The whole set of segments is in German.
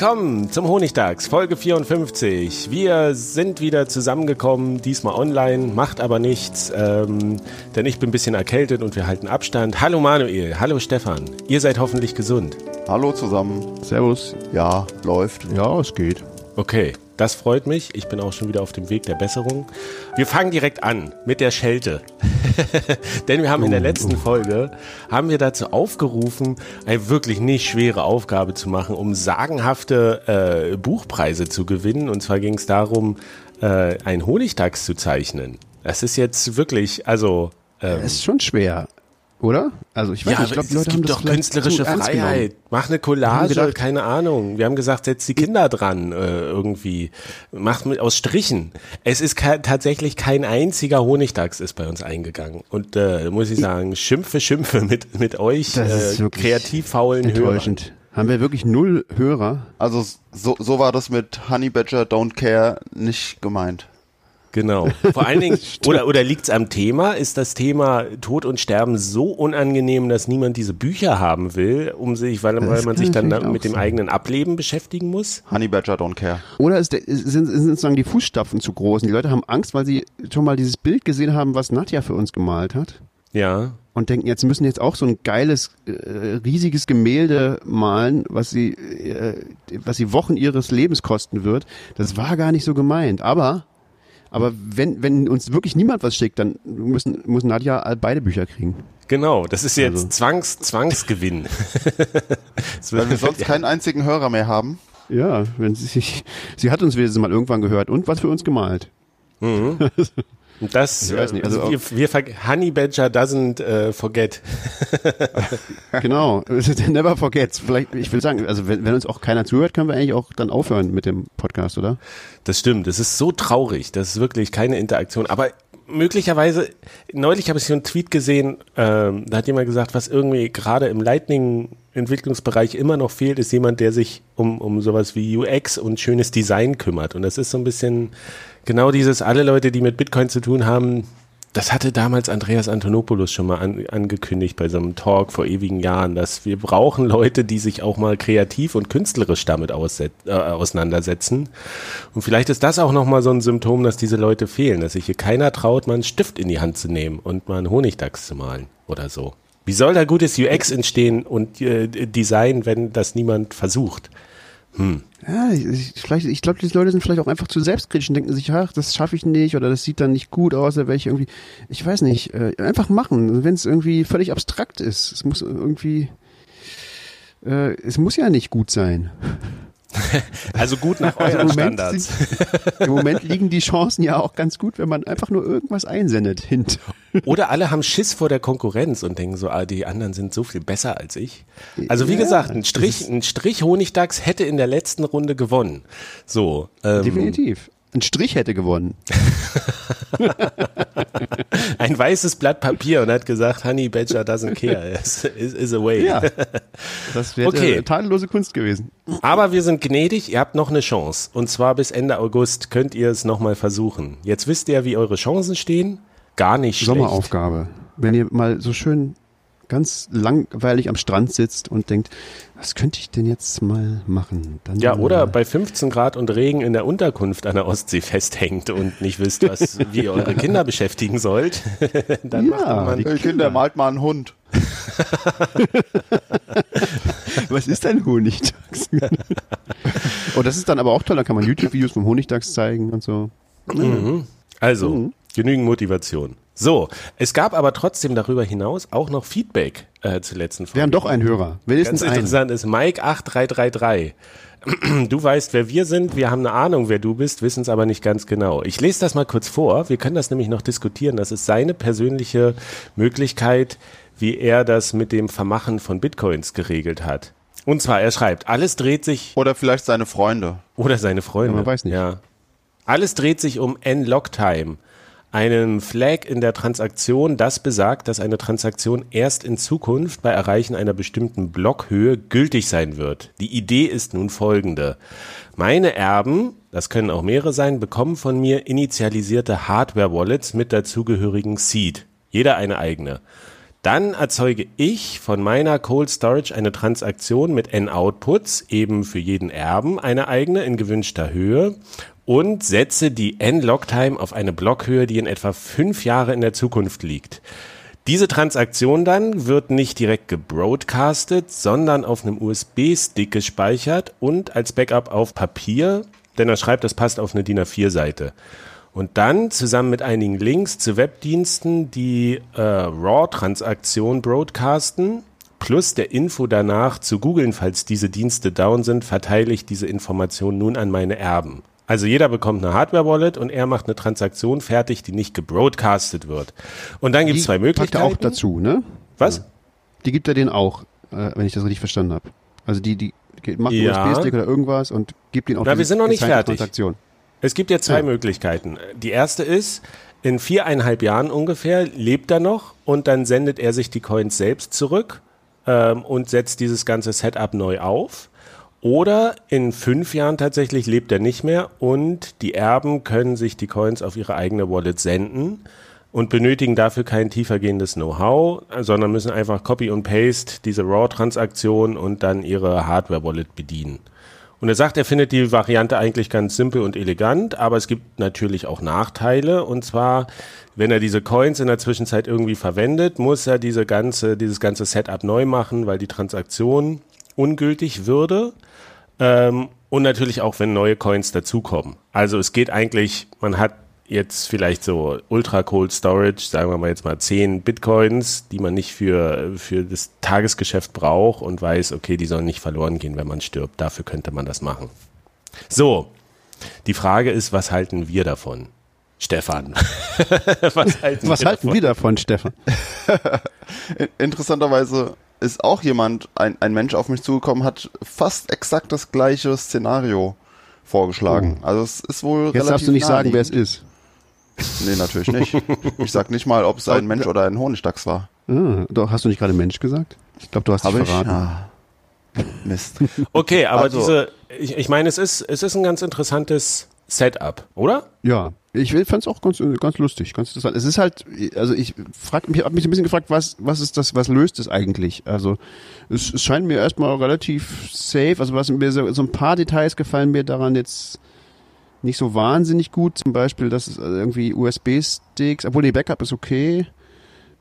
Willkommen zum Honigtags, Folge 54. Wir sind wieder zusammengekommen, diesmal online, macht aber nichts, ähm, denn ich bin ein bisschen erkältet und wir halten Abstand. Hallo Manuel, hallo Stefan, ihr seid hoffentlich gesund. Hallo zusammen. Servus. Ja, läuft. Ja, es geht. Okay, das freut mich. Ich bin auch schon wieder auf dem Weg der Besserung. Wir fangen direkt an mit der Schelte. Denn wir haben in der letzten Folge, haben wir dazu aufgerufen, eine wirklich nicht schwere Aufgabe zu machen, um sagenhafte äh, Buchpreise zu gewinnen. Und zwar ging es darum, äh, einen Honigdachs zu zeichnen. Das ist jetzt wirklich, also... Ähm, das ist schon schwer. Oder? Also ich weiß ja, nicht, ich glaube, die Leute es gibt haben doch künstlerische Freiheit. Mach eine Collage, gedacht, keine Ahnung. Wir haben gesagt, setz die Kinder dran äh, irgendwie. Mach mit aus Strichen. Es ist tatsächlich kein einziger Honigdachs ist bei uns eingegangen. Und äh, muss ich sagen, Schimpfe, Schimpfe mit mit euch äh, kreativ faulen enttäuschend. Hörern. Haben wir wirklich null Hörer? Also so, so war das mit Honey Badger Don't Care nicht gemeint. Genau. Vor allen Dingen, oder, oder liegt es am Thema? Ist das Thema Tod und Sterben so unangenehm, dass niemand diese Bücher haben will, um sich, weil, weil man sich dann mit dem sein. eigenen Ableben beschäftigen muss? Honey Badger don't care. Oder ist der, sind, sind sozusagen die Fußstapfen zu groß und die Leute haben Angst, weil sie schon mal dieses Bild gesehen haben, was Nadja für uns gemalt hat? Ja. Und denken, jetzt müssen jetzt auch so ein geiles, äh, riesiges Gemälde malen, was sie, äh, was sie Wochen ihres Lebens kosten wird. Das war gar nicht so gemeint. Aber aber wenn, wenn uns wirklich niemand was schickt, dann müssen, muss Nadja beide Bücher kriegen. Genau, das ist jetzt also. Zwangs, Zwangsgewinn. Weil wir sonst keinen einzigen Hörer mehr haben. Ja, wenn sie sich, sie hat uns wenigstens mal irgendwann gehört und was für uns gemalt. Mhm. Das, ich weiß nicht, also, also wir, wir Honey Badger doesn't uh, forget. genau, never forgets. Vielleicht, ich will sagen, also wenn, wenn, uns auch keiner zuhört, können wir eigentlich auch dann aufhören mit dem Podcast, oder? Das stimmt, das ist so traurig, das ist wirklich keine Interaktion. Aber möglicherweise, neulich habe ich so einen Tweet gesehen, ähm, da hat jemand gesagt, was irgendwie gerade im Lightning-Entwicklungsbereich immer noch fehlt, ist jemand, der sich um, um sowas wie UX und schönes Design kümmert. Und das ist so ein bisschen genau dieses, alle Leute, die mit Bitcoin zu tun haben, das hatte damals Andreas Antonopoulos schon mal an, angekündigt bei so einem Talk vor ewigen Jahren, dass wir brauchen Leute, die sich auch mal kreativ und künstlerisch damit äh, auseinandersetzen. Und vielleicht ist das auch nochmal so ein Symptom, dass diese Leute fehlen, dass sich hier keiner traut, mal einen Stift in die Hand zu nehmen und mal einen Honigdachs zu malen oder so. Wie soll da gutes UX entstehen und äh, Design, wenn das niemand versucht? Hm. Ja, ich, vielleicht, ich glaube, die Leute sind vielleicht auch einfach zu selbstkritisch und denken sich, ach, das schaffe ich nicht oder das sieht dann nicht gut aus, oder welche irgendwie, ich weiß nicht, äh, einfach machen, wenn es irgendwie völlig abstrakt ist. Es muss irgendwie, äh, es muss ja nicht gut sein. Also gut nach euren also Standards. Sind, Im Moment liegen die Chancen ja auch ganz gut, wenn man einfach nur irgendwas einsendet hinter. Oder alle haben Schiss vor der Konkurrenz und denken so, ah, die anderen sind so viel besser als ich. Also wie ja, gesagt, ein Strich, ein Strich Honigdachs hätte in der letzten Runde gewonnen. So. Ähm, Definitiv ein Strich hätte gewonnen. ein weißes Blatt Papier und hat gesagt, Honey Badger doesn't care, is, is, is away. Ja, das wäre okay. tadellose Kunst gewesen. Aber wir sind gnädig, ihr habt noch eine Chance. Und zwar bis Ende August könnt ihr es nochmal versuchen. Jetzt wisst ihr, wie eure Chancen stehen. Gar nicht schlecht. Sommeraufgabe. Wenn ihr mal so schön ganz langweilig am Strand sitzt und denkt, was könnte ich denn jetzt mal machen? Dann ja, oder bei 15 Grad und Regen in der Unterkunft an der Ostsee festhängt und nicht wisst, was, wie ihr eure Kinder beschäftigen sollt. dann ja, macht man die Kinder. Kinder malt mal einen Hund. was ist ein Honigdachs? oh, das ist dann aber auch toll, da kann man YouTube-Videos vom Honigdachs zeigen und so. Mhm. Also, Mhm. genügend Motivation. So, es gab aber trotzdem darüber hinaus auch noch Feedback äh, zur letzten Folge. Wir haben doch einen Hörer. Wenigstens Ganz einen. interessant ist Mike8333. Du weißt, wer wir sind. Wir haben eine Ahnung, wer du bist, wissen es aber nicht ganz genau. Ich lese das mal kurz vor. Wir können das nämlich noch diskutieren. Das ist seine persönliche Möglichkeit, wie er das mit dem Vermachen von Bitcoins geregelt hat. Und zwar, er schreibt, alles dreht sich, Oder vielleicht seine Freunde. oder seine Freunde. Ja, man weiß nicht. Ja. Alles dreht sich um N-Log-Time, einem Flag in der Transaktion, das besagt, dass eine Transaktion erst in Zukunft bei Erreichen einer bestimmten Blockhöhe gültig sein wird. Die Idee ist nun folgende. Meine Erben, das können auch mehrere sein, bekommen von mir initialisierte Hardware-Wallets mit dazugehörigen Seed. Jeder eine eigene. Dann erzeuge ich von meiner Cold Storage eine Transaktion mit N-Outputs, eben für jeden Erben eine eigene in gewünschter Höhe und setze die N-Log-Time auf eine Blockhöhe, die in etwa fünf Jahre in der Zukunft liegt. Diese Transaktion dann wird nicht direkt gebroadcastet, sondern auf einem USB-Stick gespeichert und als Backup auf Papier, denn er schreibt, das passt auf eine DIN A4-Seite. Und dann zusammen mit einigen Links zu Webdiensten die äh, RAW-Transaktion broadcasten, plus der Info danach zu googeln, falls diese Dienste down sind, verteile ich diese Information nun an meine Erben. Also jeder bekommt eine Hardware-Wallet und er macht eine Transaktion fertig, die nicht gebroadcastet wird. Und dann gibt es Die zwei Möglichkeiten. er auch dazu, ne? Was? Die gibt er denen auch, äh, wenn ich das richtig verstanden habe. Also die, die macht einen Ja. USB-Stick oder irgendwas und gibt ihnen auch Na, wir sind noch nicht fertig. Transaktion. Es gibt ja zwei Ja. Möglichkeiten. Die erste ist, in viereinhalb Jahren ungefähr lebt er noch und dann sendet er sich die Coins selbst zurück ähm, und setzt dieses ganze Setup neu auf. Oder in fünf Jahren tatsächlich lebt er nicht mehr und die Erben können sich die Coins auf ihre eigene Wallet senden und benötigen dafür kein tiefergehendes Know-how, sondern müssen einfach Copy und Paste diese RAW-Transaktion und dann ihre Hardware-Wallet bedienen. Und er sagt, er findet die Variante eigentlich ganz simpel und elegant, aber es gibt natürlich auch Nachteile. Und zwar, wenn er diese Coins in der Zwischenzeit irgendwie verwendet, muss er diese ganze, dieses ganze Setup neu machen, weil die Transaktion ungültig würde. Ähm, und natürlich auch, wenn neue Coins dazukommen. Also es geht eigentlich, man hat jetzt vielleicht so Ultra Cold Storage, sagen wir mal jetzt mal 10 Bitcoins, die man nicht für, für das Tagesgeschäft braucht und weiß, okay, die sollen nicht verloren gehen, wenn man stirbt. Dafür könnte man das machen. So, die Frage ist, was halten wir davon? Stefan. was halten, Was wir, halten davon? wir davon, Stefan? In- Interessanterweise ist auch jemand, ein, ein Mensch auf mich zugekommen, hat fast exakt das gleiche Szenario vorgeschlagen. Also es ist wohl Oh. Jetzt relativ darfst du nicht sagen, wer es ist. Nee, natürlich nicht. Ich sag nicht mal, ob es ein Mensch oder ein Honigdachs war. Ah, doch, hast du nicht gerade Mensch gesagt? Ich glaube, du hast dich Habe ich? verraten. Ah. Mist. Okay, aber Also- diese, ich, ich meine, es ist, es ist ein ganz interessantes Setup, oder? Ja, ich fand es auch ganz, ganz lustig, ganz interessant. Es ist halt, also ich frag mich, habe mich ein bisschen gefragt, was, was ist das, was löst es eigentlich? Also es, es scheint mir erstmal relativ safe, also was mir so, so ein paar Details gefallen mir daran jetzt nicht so wahnsinnig gut. Zum Beispiel, dass es irgendwie USB-Sticks, obwohl die Backup ist okay.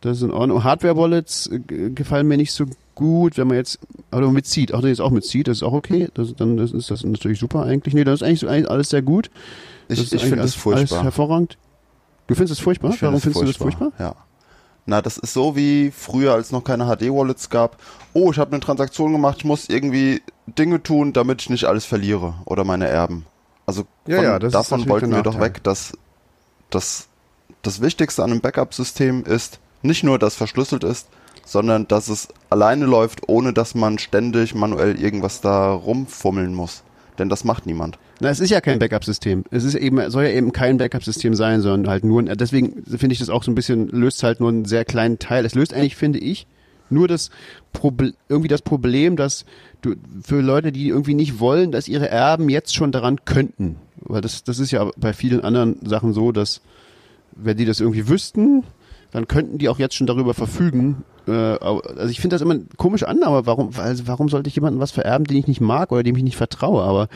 Das in Ordnung. Hardware-Wallets äh, gefallen mir nicht so gut, wenn man jetzt, oder mit Seed, auch jetzt auch mit Seed, das ist auch okay. Das, dann das ist das natürlich super eigentlich. Nee, das ist eigentlich alles sehr gut. Das Ich, ich finde es furchtbar. Hervorragend. Du findest es furchtbar? Find Warum es findest du das furchtbar? Ja. Na, das ist so wie früher, als es noch keine HD-Wallets gab. Oh, ich habe eine Transaktion gemacht, ich muss irgendwie Dinge tun, damit ich nicht alles verliere oder meine Erben. Also Ja, von, ja, das davon wollten wir doch weg, dass, dass das Wichtigste an einem Backup-System ist, nicht nur, dass verschlüsselt ist, sondern dass es alleine läuft, ohne dass man ständig manuell irgendwas da rumfummeln muss. Denn das macht niemand. Na, es ist ja kein Backup-System. Es ist eben, soll ja eben kein Backup-System sein, sondern halt nur, ein, deswegen finde ich das auch so ein bisschen, löst halt nur einen sehr kleinen Teil. Es löst eigentlich, finde ich, nur das Proble irgendwie das Problem, dass du, für Leute, die irgendwie nicht wollen, dass ihre Erben jetzt schon daran könnten. Weil das, das ist ja bei vielen anderen Sachen so, dass, wenn die das irgendwie wüssten, dann könnten die auch jetzt schon darüber verfügen. Äh, also ich finde das immer eine komische Annahme. Warum, also warum sollte ich jemandem was vererben, den ich nicht mag oder dem ich nicht vertraue? Aber,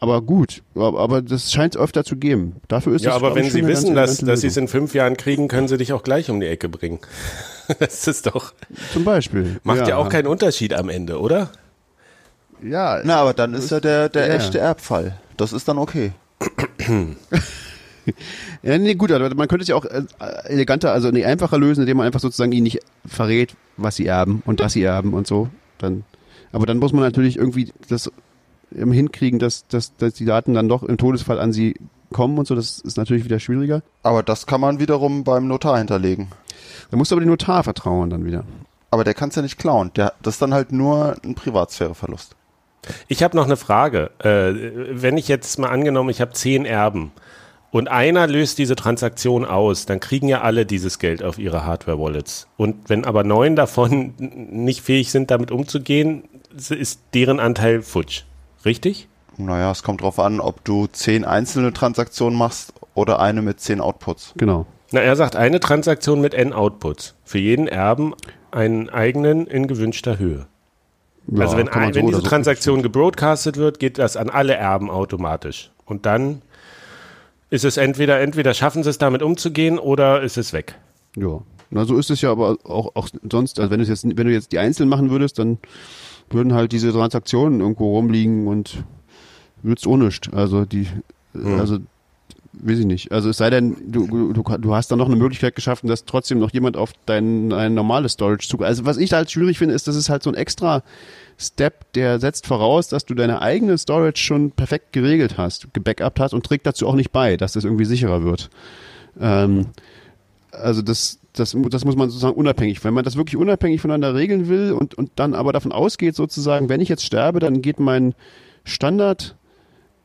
aber gut, aber, das scheint es öfter zu geben. Dafür ist Ja, das, aber wenn sie wissen, dass, dass sie es in fünf Jahren kriegen, können sie dich auch gleich um die Ecke bringen. das ist doch, Zum Beispiel. macht ja, auch keinen Unterschied am Ende, oder? Ja, Na, aber dann ist ja der, der Ja. echte Erbfall. Das ist dann okay. Ja, nee, gut, aber man könnte es ja auch äh, eleganter, also nee, einfacher lösen, indem man einfach sozusagen ihnen nicht verrät, was sie erben und dass sie erben und so. Dann, aber dann muss man natürlich irgendwie das hinkriegen, dass, dass, dass die Daten dann doch im Todesfall an sie kommen und so. Das ist natürlich wieder schwieriger. Aber das kann man wiederum beim Notar hinterlegen. Da musst du aber dem Notar vertrauen dann wieder. Aber der kann es ja nicht klauen. Der, das ist dann halt nur ein Privatsphäreverlust. Ich habe noch eine Frage. Äh, wenn ich jetzt mal angenommen, ich habe zehn Erben und einer löst diese Transaktion aus, dann kriegen ja alle dieses Geld auf ihre Hardware-Wallets. Und wenn aber neun davon nicht fähig sind, damit umzugehen, ist deren Anteil futsch. Richtig? Naja, es kommt drauf an, ob du zehn einzelne Transaktionen machst oder eine mit zehn Outputs. Genau. Na, er sagt eine Transaktion mit n Outputs. Für jeden Erben einen eigenen in gewünschter Höhe. Ja, also wenn, ein, so wenn diese so Transaktion gebroadcastet wird, geht das an alle Erben automatisch. Und dann ist es entweder, entweder schaffen sie es damit umzugehen oder ist es weg. Ja. Na, so ist es ja aber auch, auch sonst, also wenn du jetzt, wenn du jetzt die einzeln machen würdest, dann würden halt diese Transaktionen irgendwo rumliegen und würdest ohne nichts. Also die, also weiß ich nicht. Also es sei denn, du, du, du hast dann noch eine Möglichkeit geschaffen, dass trotzdem noch jemand auf dein ein normales Storage zugreift. Also was ich halt schwierig finde, ist, dass es halt so ein extra Step, der setzt voraus, dass du deine eigene Storage schon perfekt geregelt hast, gebackupt hast und trägt dazu auch nicht bei, dass das irgendwie sicherer wird. Ähm, also das, das, das muss man sozusagen unabhängig, wenn man das wirklich unabhängig voneinander regeln will und, und dann aber davon ausgeht, sozusagen, wenn ich jetzt sterbe, dann geht mein Standard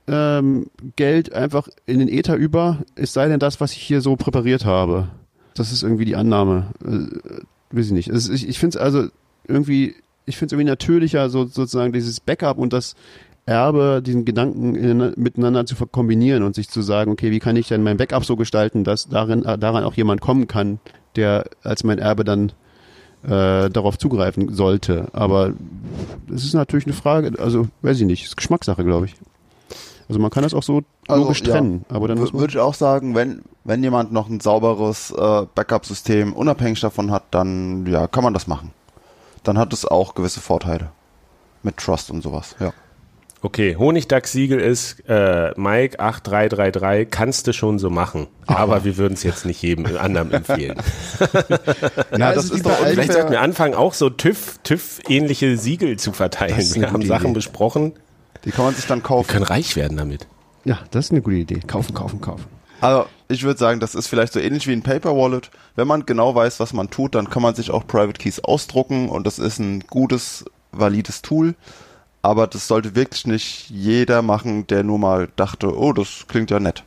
ähm, Geld einfach in den Äther über, es sei denn das, was ich hier so präpariert habe. Das ist irgendwie die Annahme. Äh, weiß ich nicht. Ist, ich ich finde es also irgendwie, ich finde es irgendwie natürlicher, so, sozusagen dieses Backup und das Erbe, diesen Gedanken in, miteinander zu kombinieren und sich zu sagen, okay, wie kann ich denn mein Backup so gestalten, dass darin, äh, daran auch jemand kommen kann, der als mein Erbe dann äh, darauf zugreifen sollte. Aber es ist natürlich eine Frage, also weiß ich nicht, ist Geschmackssache, glaube ich. Also man kann das auch so Also, logisch ja. trennen, aber dann Würde ich auch sagen, wenn, wenn jemand noch ein sauberes äh, Backup-System unabhängig davon hat, dann ja, kann man das machen. Dann hat es auch gewisse Vorteile. Mit Trust und sowas, ja. Okay, Honigdachs-Siegel ist äh, Mike 8333, kannst du schon so machen. Aber wir würden es jetzt nicht jedem anderen empfehlen. Ja, das ist ist doch Vielleicht sollten wir anfangen, auch so TÜV, TÜV-ähnliche Siegel zu verteilen. Wir haben Sachen Idee. besprochen, Die kann man sich dann wir kaufen. können reich werden damit. Ja, das ist eine gute Idee. Kaufen, kaufen, kaufen. Also ich würde sagen, das ist vielleicht so ähnlich wie ein Paper Wallet. Wenn man genau weiß, was man tut, dann kann man sich auch Private Keys ausdrucken und das ist ein gutes, valides Tool. Aber das sollte wirklich nicht jeder machen, der nur mal dachte, oh, das klingt ja nett.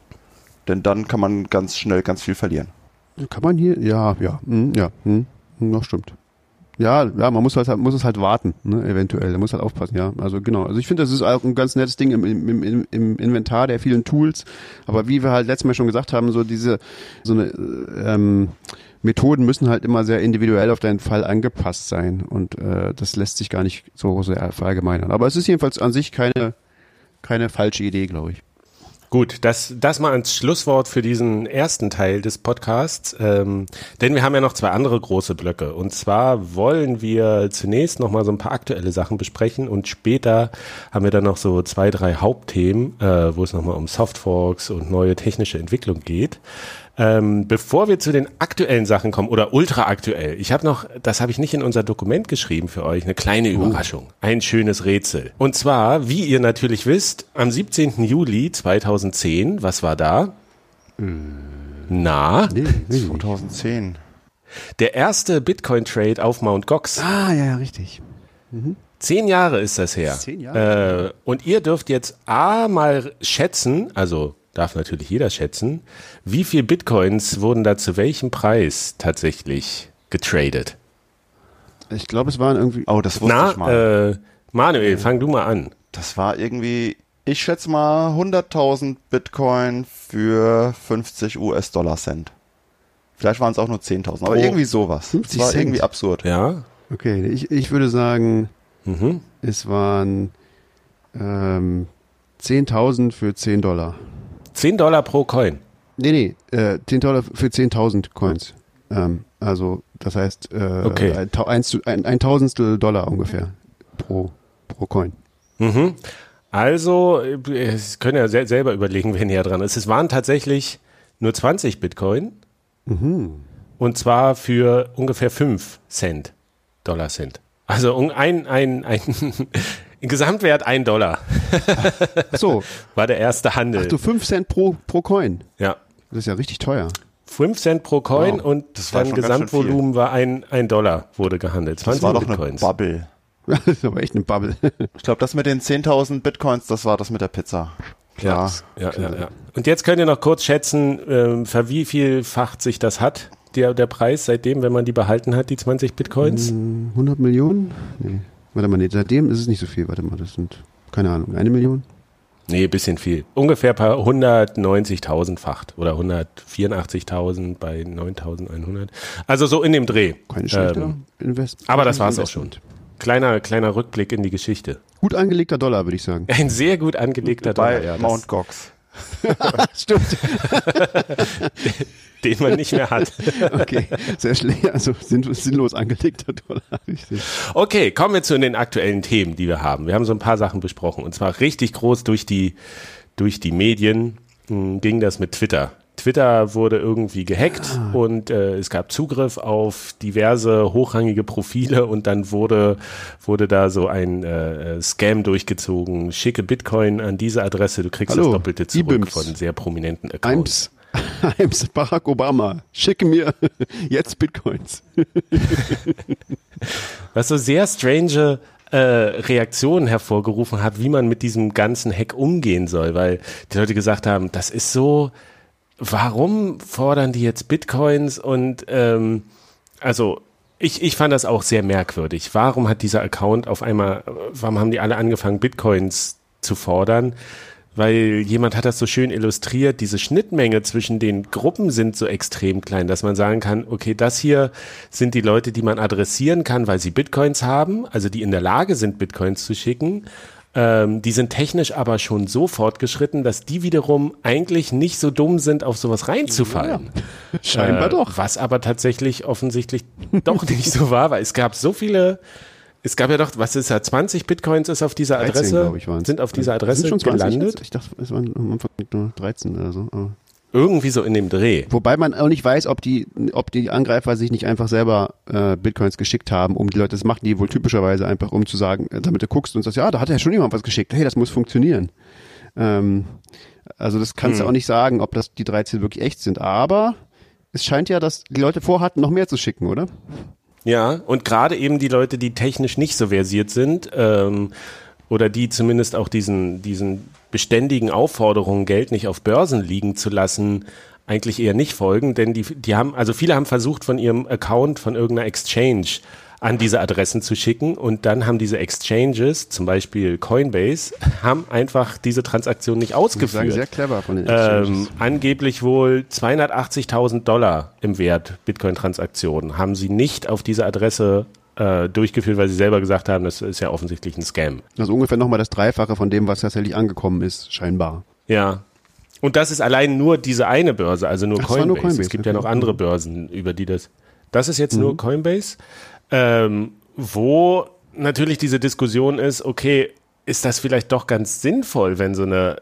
Denn dann kann man ganz schnell ganz viel verlieren. Kann man hier? Ja, ja, hm, ja, hm, hm, das stimmt. Ja, ja, man muss halt, muss es halt warten, ne, eventuell. Da muss halt aufpassen, ja. Also genau. Also ich finde, das ist auch ein ganz nettes Ding im, im, im, im Inventar der vielen Tools. Aber wie wir halt letztes Mal schon gesagt haben, so diese, so eine, äh, ähm, Methoden müssen halt immer sehr individuell auf deinen Fall angepasst sein. Und äh, das lässt sich gar nicht so sehr verallgemeinern. Aber es ist jedenfalls an sich keine, keine falsche Idee, glaube ich. Gut, das, das mal als Schlusswort für diesen ersten Teil des Podcasts. Ähm, denn wir haben ja noch zwei andere große Blöcke. Und zwar wollen wir zunächst nochmal so ein paar aktuelle Sachen besprechen und später haben wir dann noch so zwei, drei Hauptthemen, äh, wo es nochmal um Softforks und neue technische Entwicklung geht. Ähm, bevor wir zu den aktuellen Sachen kommen oder ultra aktuell, ich habe noch, das habe ich nicht in unser Dokument geschrieben für euch, eine kleine Überraschung, ein schönes Rätsel. Und zwar, wie ihr natürlich wisst, am 17. Juli 2010, was war da? Na, Nee, nee. 2010. der erste Bitcoin-Trade auf Mount Gox. Ah, ja, ja, richtig. Zehn Jahre ist das her. Zehn Jahre. Äh, und ihr dürft jetzt A mal schätzen, also darf natürlich jeder schätzen, wie viel Bitcoins wurden da zu welchem Preis tatsächlich getradet? Ich glaube, es waren irgendwie. Oh, das wusste ich Na, mal. äh, Manuel, fang du mal an. Das war irgendwie, ich schätze mal 100.000 Bitcoin für 50 US-Dollar Cent. Vielleicht waren es auch nur 10.000, aber Pro- irgendwie sowas. 50 das war Cent. irgendwie absurd. Ja. Okay, ich, ich würde sagen, Mhm. es waren ähm, 10.000 für 10 Dollar. 10 Dollar pro Coin. Nee, nee, äh, 10 Dollar für 10.000 Coins. Ähm, also, das heißt, äh, Okay. ein, ein, ein Tausendstel Dollar ungefähr pro, pro Coin. Also, äh, Sie können ja sel selber überlegen, wer näher dran ist. Es waren tatsächlich nur 20 Bitcoin. Und zwar für ungefähr 5 Cent, Dollar Cent. Also ein, ein, ein Gesamtwert 1 Dollar Ach so, war der erste Handel. ach du 5 Cent pro, pro Coin. ja. Das ist ja richtig teuer. 5 Cent pro Coin Wow, und das war dann Gesamtvolumen war ein, ein Dollar, wurde gehandelt. 20 Das war doch eine Bitcoins. Bubble. Das ist aber echt eine Bubble. Ich glaube, das mit den 10.000 Bitcoins, das war das mit der Pizza. Ja, Klar. ja, ja, ja. Und jetzt könnt ihr noch kurz schätzen, ähm, für wie vielfacht sich das hat, der, der Preis seitdem, wenn man die behalten hat, die 20 Bitcoins? 100 Millionen? Nee. Warte mal, nee, seitdem ist es nicht so viel. Warte mal, das sind, keine Ahnung, eine Million? Nee, bisschen viel. Ungefähr paar 190.000-facht oder 184.000 bei 9.100. Also so in dem Dreh. Kein schlechter Ähm, Invest. aber das war's auch schon. Kleiner, kleiner Rückblick in die Geschichte. Gut angelegter Dollar, würde ich sagen. Ein sehr gut angelegter Dollar, Bei ja, Mount Gox. Stimmt. den man nicht mehr hat. Okay, sehr schlecht. Also sinn- sinnlos angelegter Dollar. Richtig. Okay, kommen wir zu den aktuellen Themen, die wir haben. Wir haben so ein paar Sachen besprochen und zwar richtig groß durch die, durch die Medien mh, ging das mit Twitter. Twitter wurde irgendwie gehackt und äh, es gab Zugriff auf diverse hochrangige Profile und dann wurde, wurde da so ein äh, Scam durchgezogen. Schicke Bitcoin an diese Adresse, du kriegst Hallo, das Doppelte zurück E-Bims. von sehr prominenten Accounts. Eims, Eims Barack Obama, schicke mir jetzt Bitcoins. was so sehr strange äh, Reaktionen hervorgerufen hat, wie man mit diesem ganzen Hack umgehen soll, weil die Leute gesagt haben, das ist so, warum fordern die jetzt Bitcoins und ähm, also ich, ich fand das auch sehr merkwürdig. Warum hat dieser Account auf einmal, warum haben die alle angefangen, Bitcoins zu fordern? Weil jemand hat das so schön illustriert, diese Schnittmenge zwischen den Gruppen sind so extrem klein, dass man sagen kann, okay, das hier sind die Leute, die man adressieren kann, weil sie Bitcoins haben, also die in der Lage sind, Bitcoins zu schicken. Ähm, die sind technisch aber schon so fortgeschritten, dass die wiederum eigentlich nicht so dumm sind, auf sowas reinzufallen. Scheinbar Äh, doch. Was aber tatsächlich offensichtlich doch nicht so war, weil es gab so viele, es gab ja doch, was ist da, 20 Bitcoins ist auf dieser 13, Adresse, glaube ich, waren's. sind auf dieser Adresse schon 20 gelandet. Ich dachte, es waren am Anfang nur 13 oder so. aber- Irgendwie so in dem Dreh. Wobei man auch nicht weiß, ob die, ob die Angreifer sich nicht einfach selber äh, Bitcoins geschickt haben, um die Leute, das machen die wohl typischerweise einfach, um zu sagen, äh, damit du guckst und sagst, ja, da hat ja schon jemand was geschickt, hey, das muss funktionieren. Ähm, also das kannst Hm. du auch nicht sagen, ob das die 13 wirklich echt sind, aber es scheint ja, dass die Leute vorhatten, noch mehr zu schicken, oder? Ja, und gerade eben die Leute, die technisch nicht so versiert sind, ähm, oder die zumindest auch diesen, diesen beständigen Aufforderungen, Geld nicht auf Börsen liegen zu lassen, eigentlich eher nicht folgen, denn die, die haben, also viele haben versucht, von ihrem Account von irgendeiner Exchange an diese Adressen zu schicken und dann haben diese Exchanges, zum Beispiel Coinbase, haben einfach diese Transaktion nicht Ich muss sagen, ausgeführt. sehr clever von den Ähm, Exchanges. angeblich wohl 280.000 Dollar im Wert Bitcoin-Transaktionen haben sie nicht auf diese Adresse äh, durchgeführt, weil sie selber gesagt haben, das ist ja offensichtlich ein Scam. Also ungefähr nochmal das Dreifache von dem, was tatsächlich angekommen ist, scheinbar. Ja. Und das ist allein nur diese eine Börse, also nur Ach, Coinbase. nur Coinbase, Es gibt ja okay. noch andere Börsen, über die das. Das ist jetzt Mhm. nur Coinbase, ähm, wo natürlich diese Diskussion ist, okay, ist das vielleicht doch ganz sinnvoll, wenn so eine